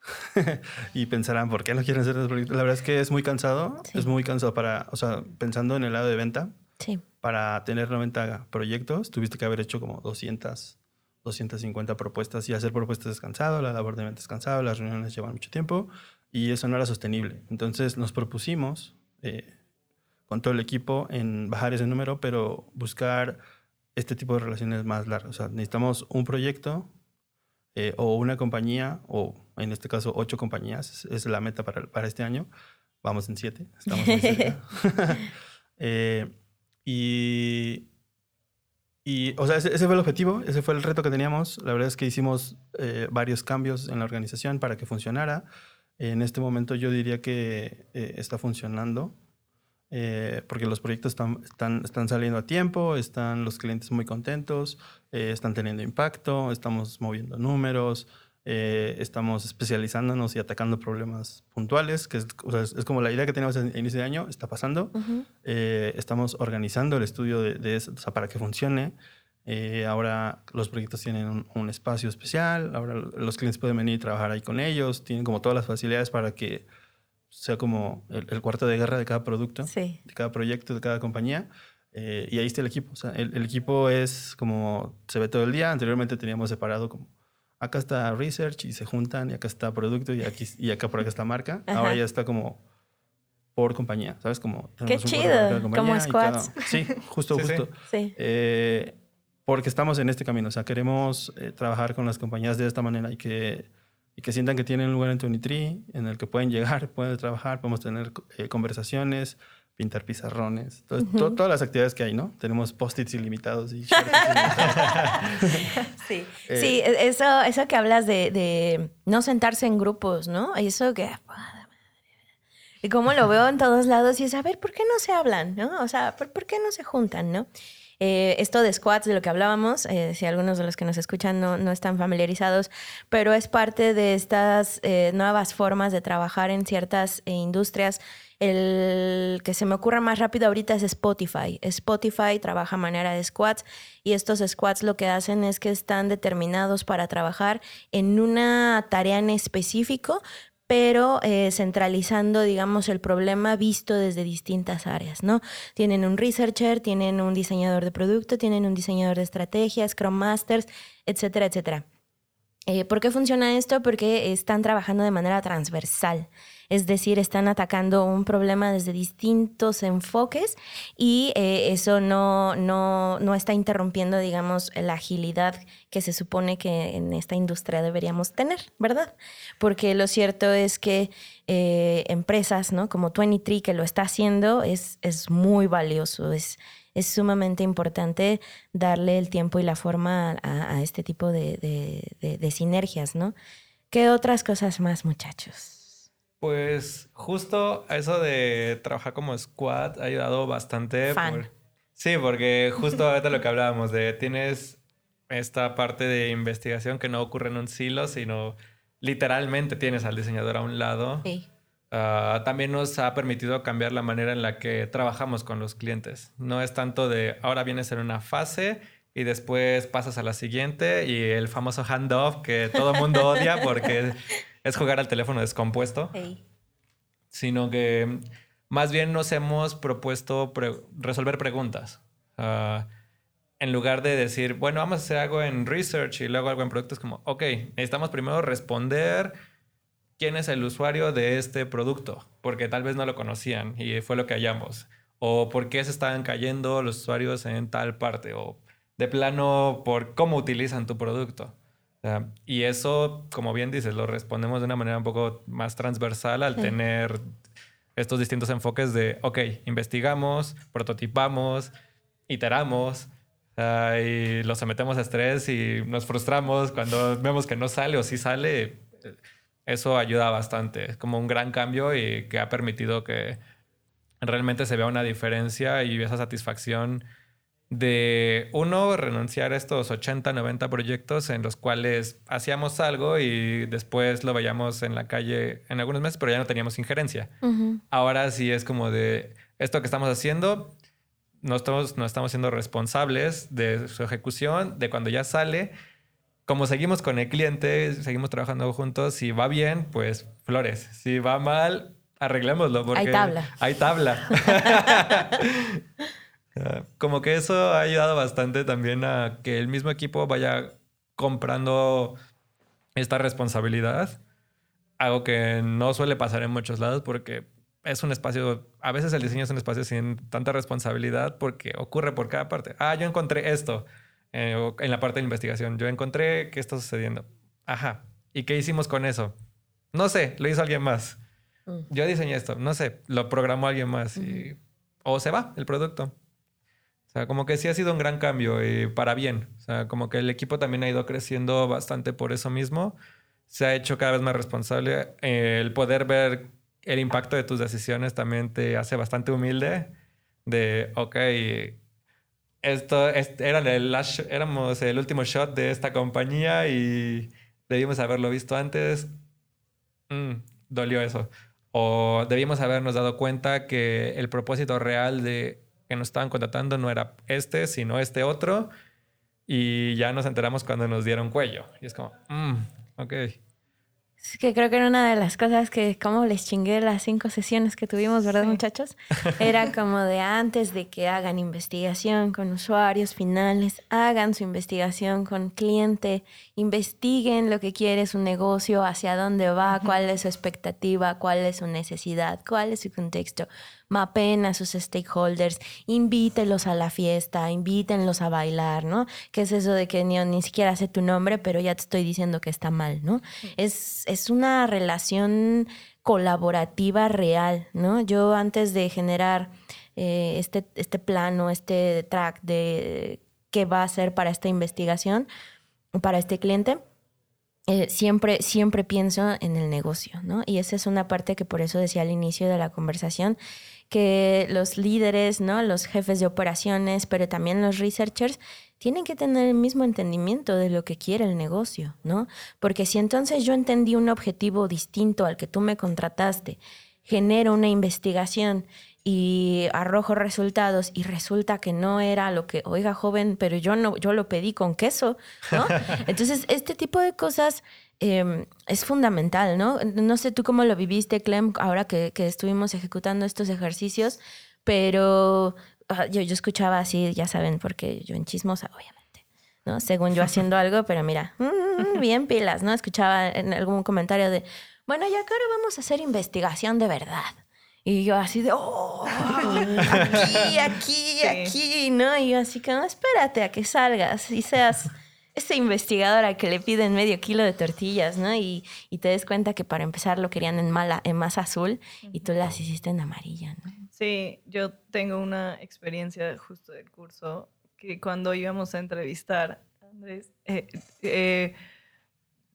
y pensarán, ¿por qué no quieren hacer esos proyectos? La verdad es que es muy cansado, Sí. es muy cansado para, o sea, pensando en el lado de venta, Sí. para tener 90 proyectos, tuviste que haber hecho como 200, 250 propuestas y hacer propuestas es cansado, la labor de venta es cansado, las reuniones llevan mucho tiempo y eso no era sostenible. Entonces nos propusimos eh, con todo el equipo en bajar ese número, pero buscar este tipo de relaciones más largas. O sea, necesitamos un proyecto eh, o una compañía, o en este caso ocho compañías, es, la meta para, para este año. Vamos en siete, estamos cerca. Eh, y Y, o sea, ese, ese, fue el objetivo, ese fue el reto que teníamos. La verdad es que hicimos eh, varios cambios en la organización para que funcionara. En este momento yo diría que eh, está funcionando. Eh, porque los proyectos están, están, están, saliendo a tiempo, están los clientes muy contentos, eh, están teniendo impacto, estamos moviendo números, estamos especializándonos y atacando problemas puntuales, que es, o sea, es, es, como la idea que teníamos a inicio de año, está pasando. Uh -huh. estamos organizando el estudio de, de eso o sea, para que funcione. Ahora los proyectos tienen un, un, espacio especial, ahora los clientes pueden venir y trabajar ahí con ellos, tienen como todas las facilidades para que sea como el, el, cuarto de guerra de cada producto, sí. de cada proyecto, de cada compañía. Eh, y ahí está el equipo. O sea, el, el, equipo es como se ve todo el día. Anteriormente teníamos separado como acá está research y se juntan, y acá está producto y, aquí, y acá por acá está marca. Ajá. Ahora ya está como por compañía, ¿sabes? Como Qué chido, como squads. Cada, sí, justo, sí, justo. Sí. Eh, porque estamos en este camino. O sea, queremos eh, trabajar con las compañías de esta manera y que y que sientan que tienen un lugar en 23 en el que pueden llegar, pueden trabajar, podemos tener eh, conversaciones, pintar pizarrones, Entonces, uh -huh. to todas las actividades que hay, ¿no? Tenemos post-its ilimitados y ilimitados. sí, eh, sí eso, eso que hablas de, de, no sentarse en grupos, ¿no? Eso que... Y como lo veo en todos lados y es, a ver, ¿por qué no se hablan? ¿no? O sea, ¿por, ¿por qué no se juntan? ¿no? Eh, esto de squats, de lo que hablábamos, eh, si algunos de los que nos escuchan no, no están familiarizados, pero es parte de estas eh, nuevas formas de trabajar en ciertas industrias. El que se me ocurra más rápido ahorita es Spotify. Spotify trabaja manera de squats y estos squats lo que hacen es que están determinados para trabajar en una tarea en específico, pero eh, centralizando, digamos, el problema visto desde distintas áreas, ¿no? Tienen un researcher, tienen un diseñador de producto, tienen un diseñador de estrategias, Scrum Masters, etcétera, etcétera. Eh, ¿Por qué funciona esto? Porque están trabajando de manera transversal, es decir, están atacando un problema desde distintos enfoques y eh, eso no, no, no, está interrumpiendo, digamos, la agilidad que se supone que en esta industria deberíamos tener, ¿verdad? Porque lo cierto es que eh, empresas ¿no? como 23 que lo está haciendo es, es muy valioso, es sumamente importante darle el tiempo y la forma a, a este tipo de, de, de, de, sinergias, ¿no? ¿Qué otras cosas más, muchachos? Pues justo eso de trabajar como squad ha ayudado bastante. Fan. Por... Sí, porque justo ahorita lo que hablábamos de tienes esta parte de investigación que no ocurre en un silo, sino literalmente tienes al diseñador a un lado. Sí. Uh, también nos ha permitido cambiar la manera en la que trabajamos con los clientes. No es tanto de ahora vienes en una fase y después pasas a la siguiente y el famoso handoff que todo el mundo odia porque es jugar al teléfono descompuesto. Hey. Sino que más bien nos hemos propuesto pre resolver preguntas. Uh, en lugar de decir, bueno, vamos a hacer algo en research y luego algo en productos, como, ok, necesitamos primero responder quién es el usuario de este producto, porque tal vez no lo conocían y fue lo que hallamos. O por qué se estaban cayendo los usuarios en tal parte. O de plano, por cómo utilizan tu producto. Y eso, como bien dices, lo respondemos de una manera un poco más transversal al sí. tener estos distintos enfoques de, ok, investigamos, prototipamos, iteramos, uh, y los sometemos a estrés y nos frustramos cuando vemos que no sale o sí sale eso ayuda bastante. Es como un gran cambio y que ha permitido que realmente se vea una diferencia y esa satisfacción de uno renunciar a estos 80, 90 proyectos en los cuales hacíamos algo y después lo veíamos en la calle en algunos meses, pero ya no teníamos injerencia. Uh -huh. Ahora sí es como de esto que estamos haciendo, no estamos, no estamos siendo responsables de su ejecución, de cuando ya sale como seguimos con el cliente, seguimos trabajando juntos, si va bien, pues flores. Si va mal, arreglémoslo. Porque hay tabla. Hay tabla. como que eso ha ayudado bastante también a que el mismo equipo vaya comprando esta responsabilidad. Algo que no suele pasar en muchos lados porque es un espacio, a veces el diseño es un espacio sin tanta responsabilidad porque ocurre por cada parte. Ah, yo encontré esto eh, en la parte de investigación. Yo encontré qué está sucediendo. Ajá. ¿Y qué hicimos con eso? No sé, lo hizo alguien más. Mm. Yo diseñé esto, no sé, lo programó alguien más. Mm. Y, o se va el producto. O sea, como que sí ha sido un gran cambio y para bien. O sea, como que el equipo también ha ido creciendo bastante por eso mismo. Se ha hecho cada vez más responsable. El poder ver el impacto de tus decisiones también te hace bastante humilde. De, ok, esto, era el éramos el último shot de esta compañía y debimos haberlo visto antes. Mm, dolió eso. O debimos habernos dado cuenta que el propósito real de que nos estaban contratando no era este, sino este otro. Y ya nos enteramos cuando nos dieron cuello. Y es como, mm, ok. Es que creo que era una de las cosas que como les chingué las cinco sesiones que tuvimos, ¿verdad, muchachos? Era como de antes de que hagan investigación con usuarios finales, hagan su investigación con cliente, investiguen lo que quiere su negocio, hacia dónde va, cuál es su expectativa, cuál es su necesidad, cuál es su contexto mapen a sus stakeholders, invítelos a la fiesta, invítenlos a bailar, ¿no? ¿Qué es eso de que ni, ni siquiera sé tu nombre, pero ya te estoy diciendo que está mal, ¿no? Es, es una relación colaborativa real, ¿no? Yo antes de generar eh, este, este plano, este track de qué va a hacer para esta investigación, para este cliente, eh, siempre, siempre pienso en el negocio, ¿no? Y esa es una parte que por eso decía al inicio de la conversación, que los líderes, ¿no? Los jefes de operaciones, pero también los researchers tienen que tener el mismo entendimiento de lo que quiere el negocio, ¿no? Porque si entonces yo entendí un objetivo distinto al que tú me contrataste, genero una investigación y arrojo resultados y resulta que no era lo que, oiga joven, pero yo no, yo lo pedí con queso, ¿no? Entonces, este tipo de cosas Em, es fundamental, ¿no? No sé tú cómo lo viviste, Clem, ahora que, estuvimos ejecutando estos ejercicios, pero ah, yo, yo escuchaba así, ya saben, porque yo en chismosa, obviamente, ¿no? Según yo haciendo algo, pero mira, mm, bien pilas, ¿no? Escuchaba en algún comentario de, bueno, ya que ahora vamos a hacer investigación de verdad. Y yo así de, oh, aquí, aquí, aquí, ¿no? Y yo así que, no, espérate a que salgas y seas esa investigadora que le piden medio kilo de tortillas, ¿no? Y, te des cuenta que para empezar lo querían en, mala, en más azul y tú las hiciste en amarilla, ¿no? Sí, yo tengo una experiencia justo del curso que cuando íbamos a entrevistar, Andrés, eh, eh,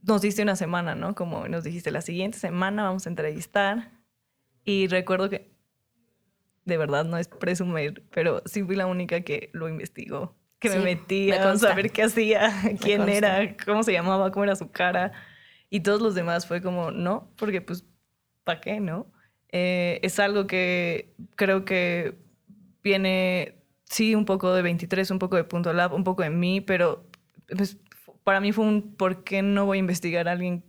nos diste una semana, ¿no? Como nos dijiste, la siguiente semana vamos a entrevistar. Y recuerdo que, de verdad, no es presumir, pero sí fui la única que lo investigó que me metía a saber qué hacía, quién era, cómo se llamaba, cómo era su cara. Y todos los demás fue como, no, porque pues, ¿para qué, no? Eh, es algo que creo que viene, sí, un poco de 23, un poco de Punto Lab, un poco de mí, pero pues, para mí fue un, ¿por qué no voy a investigar a alguien?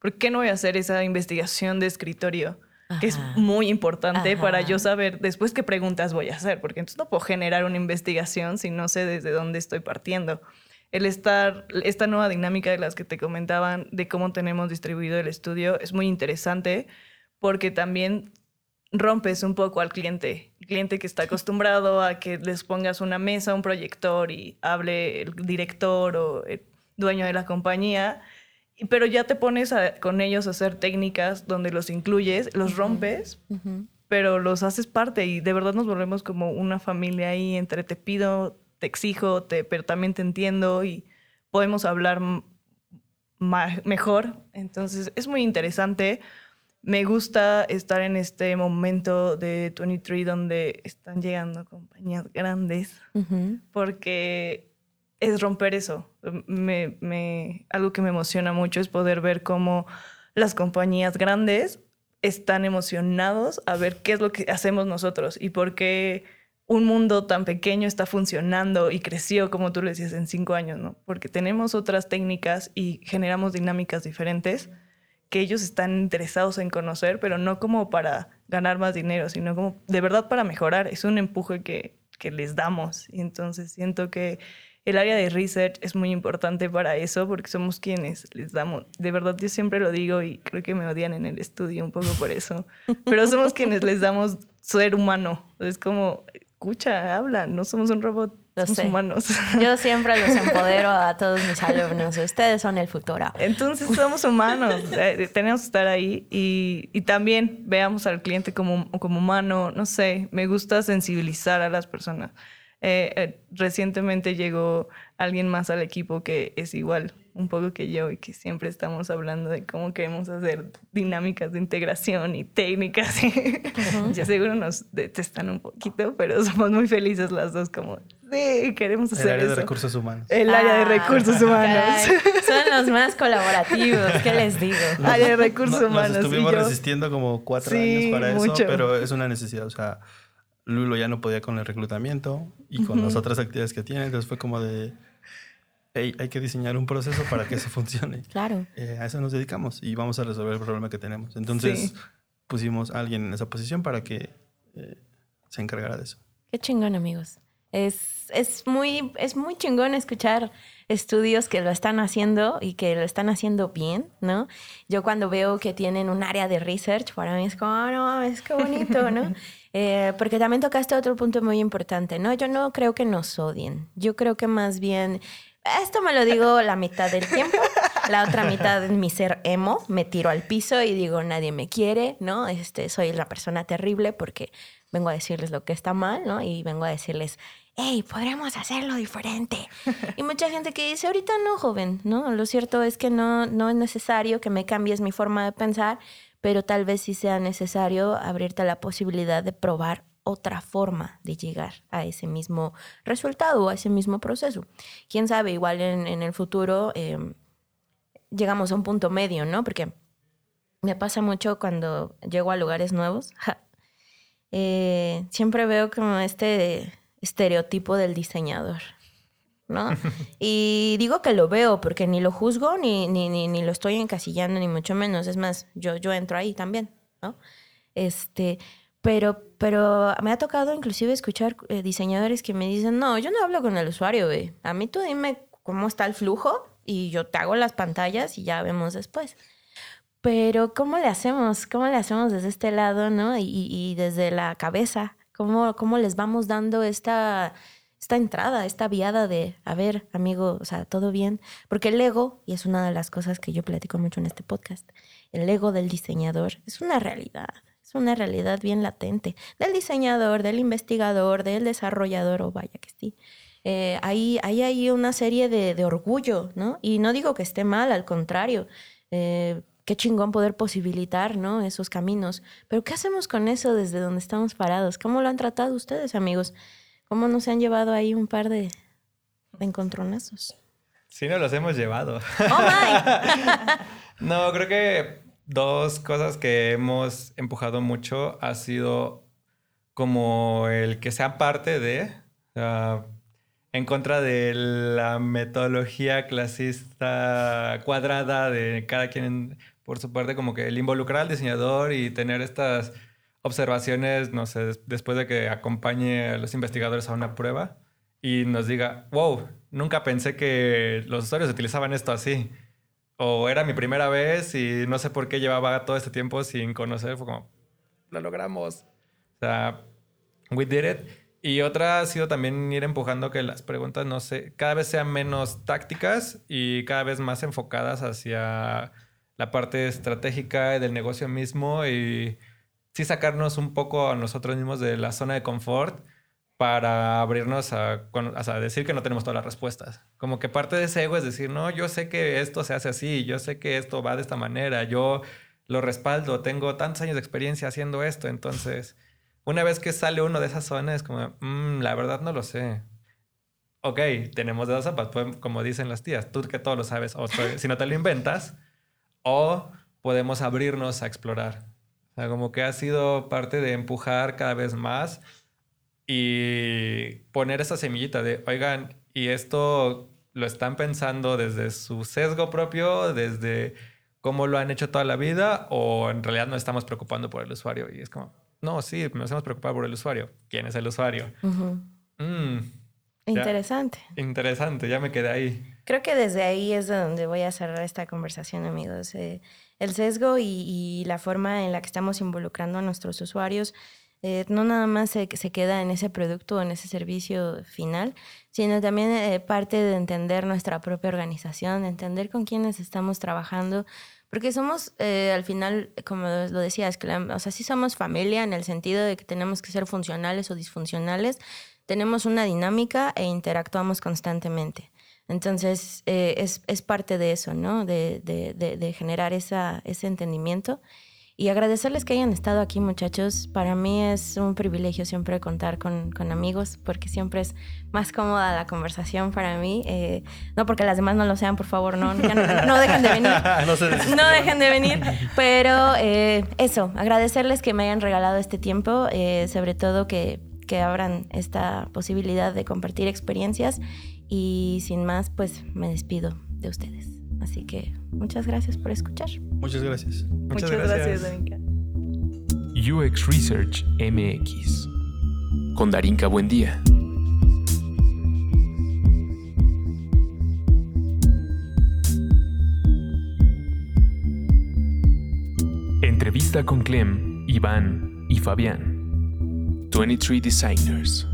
¿Por qué no voy a hacer esa investigación de escritorio? Que es muy importante para yo saber después qué preguntas voy a hacer, porque entonces no puedo generar una investigación si no sé desde dónde estoy partiendo. El estar, esta nueva dinámica de las que te comentaban, de cómo tenemos distribuido el estudio, es muy interesante porque también rompes un poco al cliente, el cliente que está acostumbrado a que les pongas una mesa, un proyector y hable el director o el dueño de la compañía pero ya te pones con ellos a hacer técnicas donde los incluyes, los rompes, pero los haces parte y de verdad nos volvemos como una familia ahí entre te pido, te exijo, te, pero también te entiendo y podemos hablar mejor. Entonces es muy interesante. Me gusta estar en este momento de 23 donde están llegando compañías grandes porque es romper eso. Me, algo que me emociona mucho es poder ver cómo las compañías grandes están emocionados a ver qué es lo que hacemos nosotros y por qué un mundo tan pequeño está funcionando y creció, como tú lo decías, en cinco años, ¿no? Porque tenemos otras técnicas y generamos dinámicas diferentes que ellos están interesados en conocer, pero no como para ganar más dinero, sino como de verdad para mejorar. Es un empuje que, que les damos. Y entonces siento que el área de research es muy importante para eso porque somos quienes les damos, de verdad yo siempre lo digo y creo que me odian en el estudio un poco por eso, pero somos quienes les damos ser humano. Es como, escucha, habla, no somos un robot. somos humanos. Yo siempre los empodero a todos mis alumnos. Ustedes son el futuro. Entonces somos humanos. Eh, tenemos que estar ahí y, y, también veamos al cliente como, como humano. No sé, me gusta sensibilizar a las personas Eh, eh, recientemente llegó alguien más al equipo que es igual un poco que yo y que siempre estamos hablando de cómo queremos hacer dinámicas de integración y técnicas. ya seguro nos detestan un poquito, pero somos muy felices las dos como, sí, queremos hacer El área eso. de recursos humanos. El área de Ah, recursos humanos. caray. Son los más colaborativos, ¿qué les digo? área de recursos No- humanos. Nos y estuvimos yo- resistiendo como cuatro Sí, años para eso, pero es una necesidad. O sea, Lulo ya no podía con el reclutamiento y con las otras actividades que tiene, entonces fue como de, "Hey, hay que diseñar un proceso para que eso funcione. Claro. Eh, a eso nos dedicamos y vamos a resolver el problema que tenemos. Entonces Sí. pusimos a alguien en esa posición para que eh, se encargara de eso. Qué chingón, amigos. Es, es, muy, es muy chingón escuchar estudios que lo están haciendo y que lo están haciendo bien, ¿no? Yo cuando veo que tienen un área de research, para mí es como, "Ah, no, es que bonito, ¿no? Eh, porque también tocaste otro punto muy importante, ¿no? Yo no creo que nos odien. Yo creo que más bien, esto me lo digo la mitad del tiempo, la otra mitad en mi ser emo, me tiro al piso y digo, nadie me quiere, ¿no? Este, soy la persona terrible porque vengo a decirles lo que está mal, ¿no? Y vengo a decirles, hey, podremos hacerlo diferente. Y mucha gente que dice, ahorita no, joven, ¿no? Lo cierto es que no, no es necesario que me cambies mi forma de pensar, pero tal vez sí sea necesario abrirte la posibilidad de probar otra forma de llegar a ese mismo resultado a ese mismo proceso. Quién sabe, igual en, en el futuro eh, llegamos a un punto medio, ¿no? Porque me pasa mucho cuando llego a lugares nuevos. eh, siempre veo como este estereotipo del diseñador, ¿no? y digo que lo veo porque ni lo juzgo ni, ni, ni, ni lo estoy encasillando, ni mucho menos. Es más, yo, yo entro ahí también, ¿no? Este, pero, pero me ha tocado inclusive escuchar eh, diseñadores que me dicen, no, yo no hablo con el usuario, güey. A mí tú dime cómo está el flujo y yo te hago las pantallas y ya vemos después. Pero ¿cómo le hacemos? ¿Cómo le hacemos desde este lado, no? Y, y- desde la cabeza, ¿cómo, cómo les vamos dando esta, esta entrada, esta viada de, a ver, amigo, o sea, todo bien? Porque el ego, y es una de las cosas que yo platico mucho en este podcast, el ego del diseñador es una realidad, es una realidad bien latente, del diseñador, del investigador, del desarrollador, o vaya que sí. Eh, ahí, ahí hay una serie de, de orgullo, ¿no? Y no digo que esté mal, al contrario. Eh, qué chingón poder posibilitar, ¿no? Esos caminos. Pero ¿qué hacemos con eso desde donde estamos parados? ¿Cómo lo han tratado ustedes, amigos? ¿Cómo nos han llevado ahí un par de, de encontronazos? Sí, nos los hemos llevado. ¡Oh, my! No, creo que dos cosas que hemos empujado mucho ha sido como el que sean parte de, sea, en contra de la metodología clasista cuadrada de cada quien por su parte, como que el involucrar al diseñador y tener estas observaciones, no sé, des- después de que acompañe a los investigadores a una prueba y nos diga, wow, nunca pensé que los usuarios utilizaban esto así. O era mi primera vez y no sé por qué llevaba todo este tiempo sin conocer. Fue como, lo logramos. O sea, we did it. Y otra ha sido también ir empujando que las preguntas, no sé, cada vez sean menos tácticas y cada vez más enfocadas hacia la parte estratégica del negocio mismo y sí sacarnos un poco a nosotros mismos de la zona de confort para abrirnos a, decir que no tenemos todas las respuestas. Como que parte de ese ego es decir, no, yo sé que esto se hace así, yo sé que esto va de esta manera, yo lo respaldo, tengo tantos años de experiencia haciendo esto, entonces, una vez que sale uno de esas zonas, es como, "Mm, la verdad no lo sé. Ok, tenemos dos zapas, como dicen las tías, tú que todo lo sabes, o si no te lo inventas, o podemos abrirnos a explorar. O sea, como que ha sido parte de empujar cada vez más y poner esa semillita de, oigan, y esto lo están pensando desde su sesgo propio, desde cómo lo han hecho toda la vida, o en realidad nos estamos preocupando por el usuario. Y es como, no, sí, nos hemos preocupado por el usuario. ¿Quién es el usuario? Ujú. Mm, Interesante. interesante, ya me quedé ahí. Creo que desde ahí es de donde voy a cerrar esta conversación, amigos. Eh, el sesgo y, y la forma en la que estamos involucrando a nuestros usuarios eh, no nada más se, se queda en ese producto o en ese servicio final, sino también eh, parte de entender nuestra propia organización, de entender con quiénes estamos trabajando, porque somos, eh, al final, como lo decías, que la- o sea, sí somos familia en el sentido de que tenemos que ser funcionales o disfuncionales, tenemos una dinámica e interactuamos constantemente. Entonces, eh, es, es, parte de eso, ¿no? De, de, de, generar esa, ese entendimiento. Y agradecerles que hayan estado aquí, muchachos. Para mí es un privilegio siempre contar con, con amigos, porque siempre es más cómoda la conversación para mí. Eh, no porque las demás no lo sean, por favor, no, no, no, dejen de venir. no, dejen de venir. Pero eh, eso, agradecerles que me hayan regalado este tiempo, sobre todo que, que abran esta posibilidad de compartir experiencias y sin más, pues me despido de ustedes. Así que muchas gracias por escuchar. Muchas gracias. Muchas, gracias, Darinka. UX Research MX. Con Darinka Buendía. Entrevista con Clem, Iván y Fabián. 23 Designers.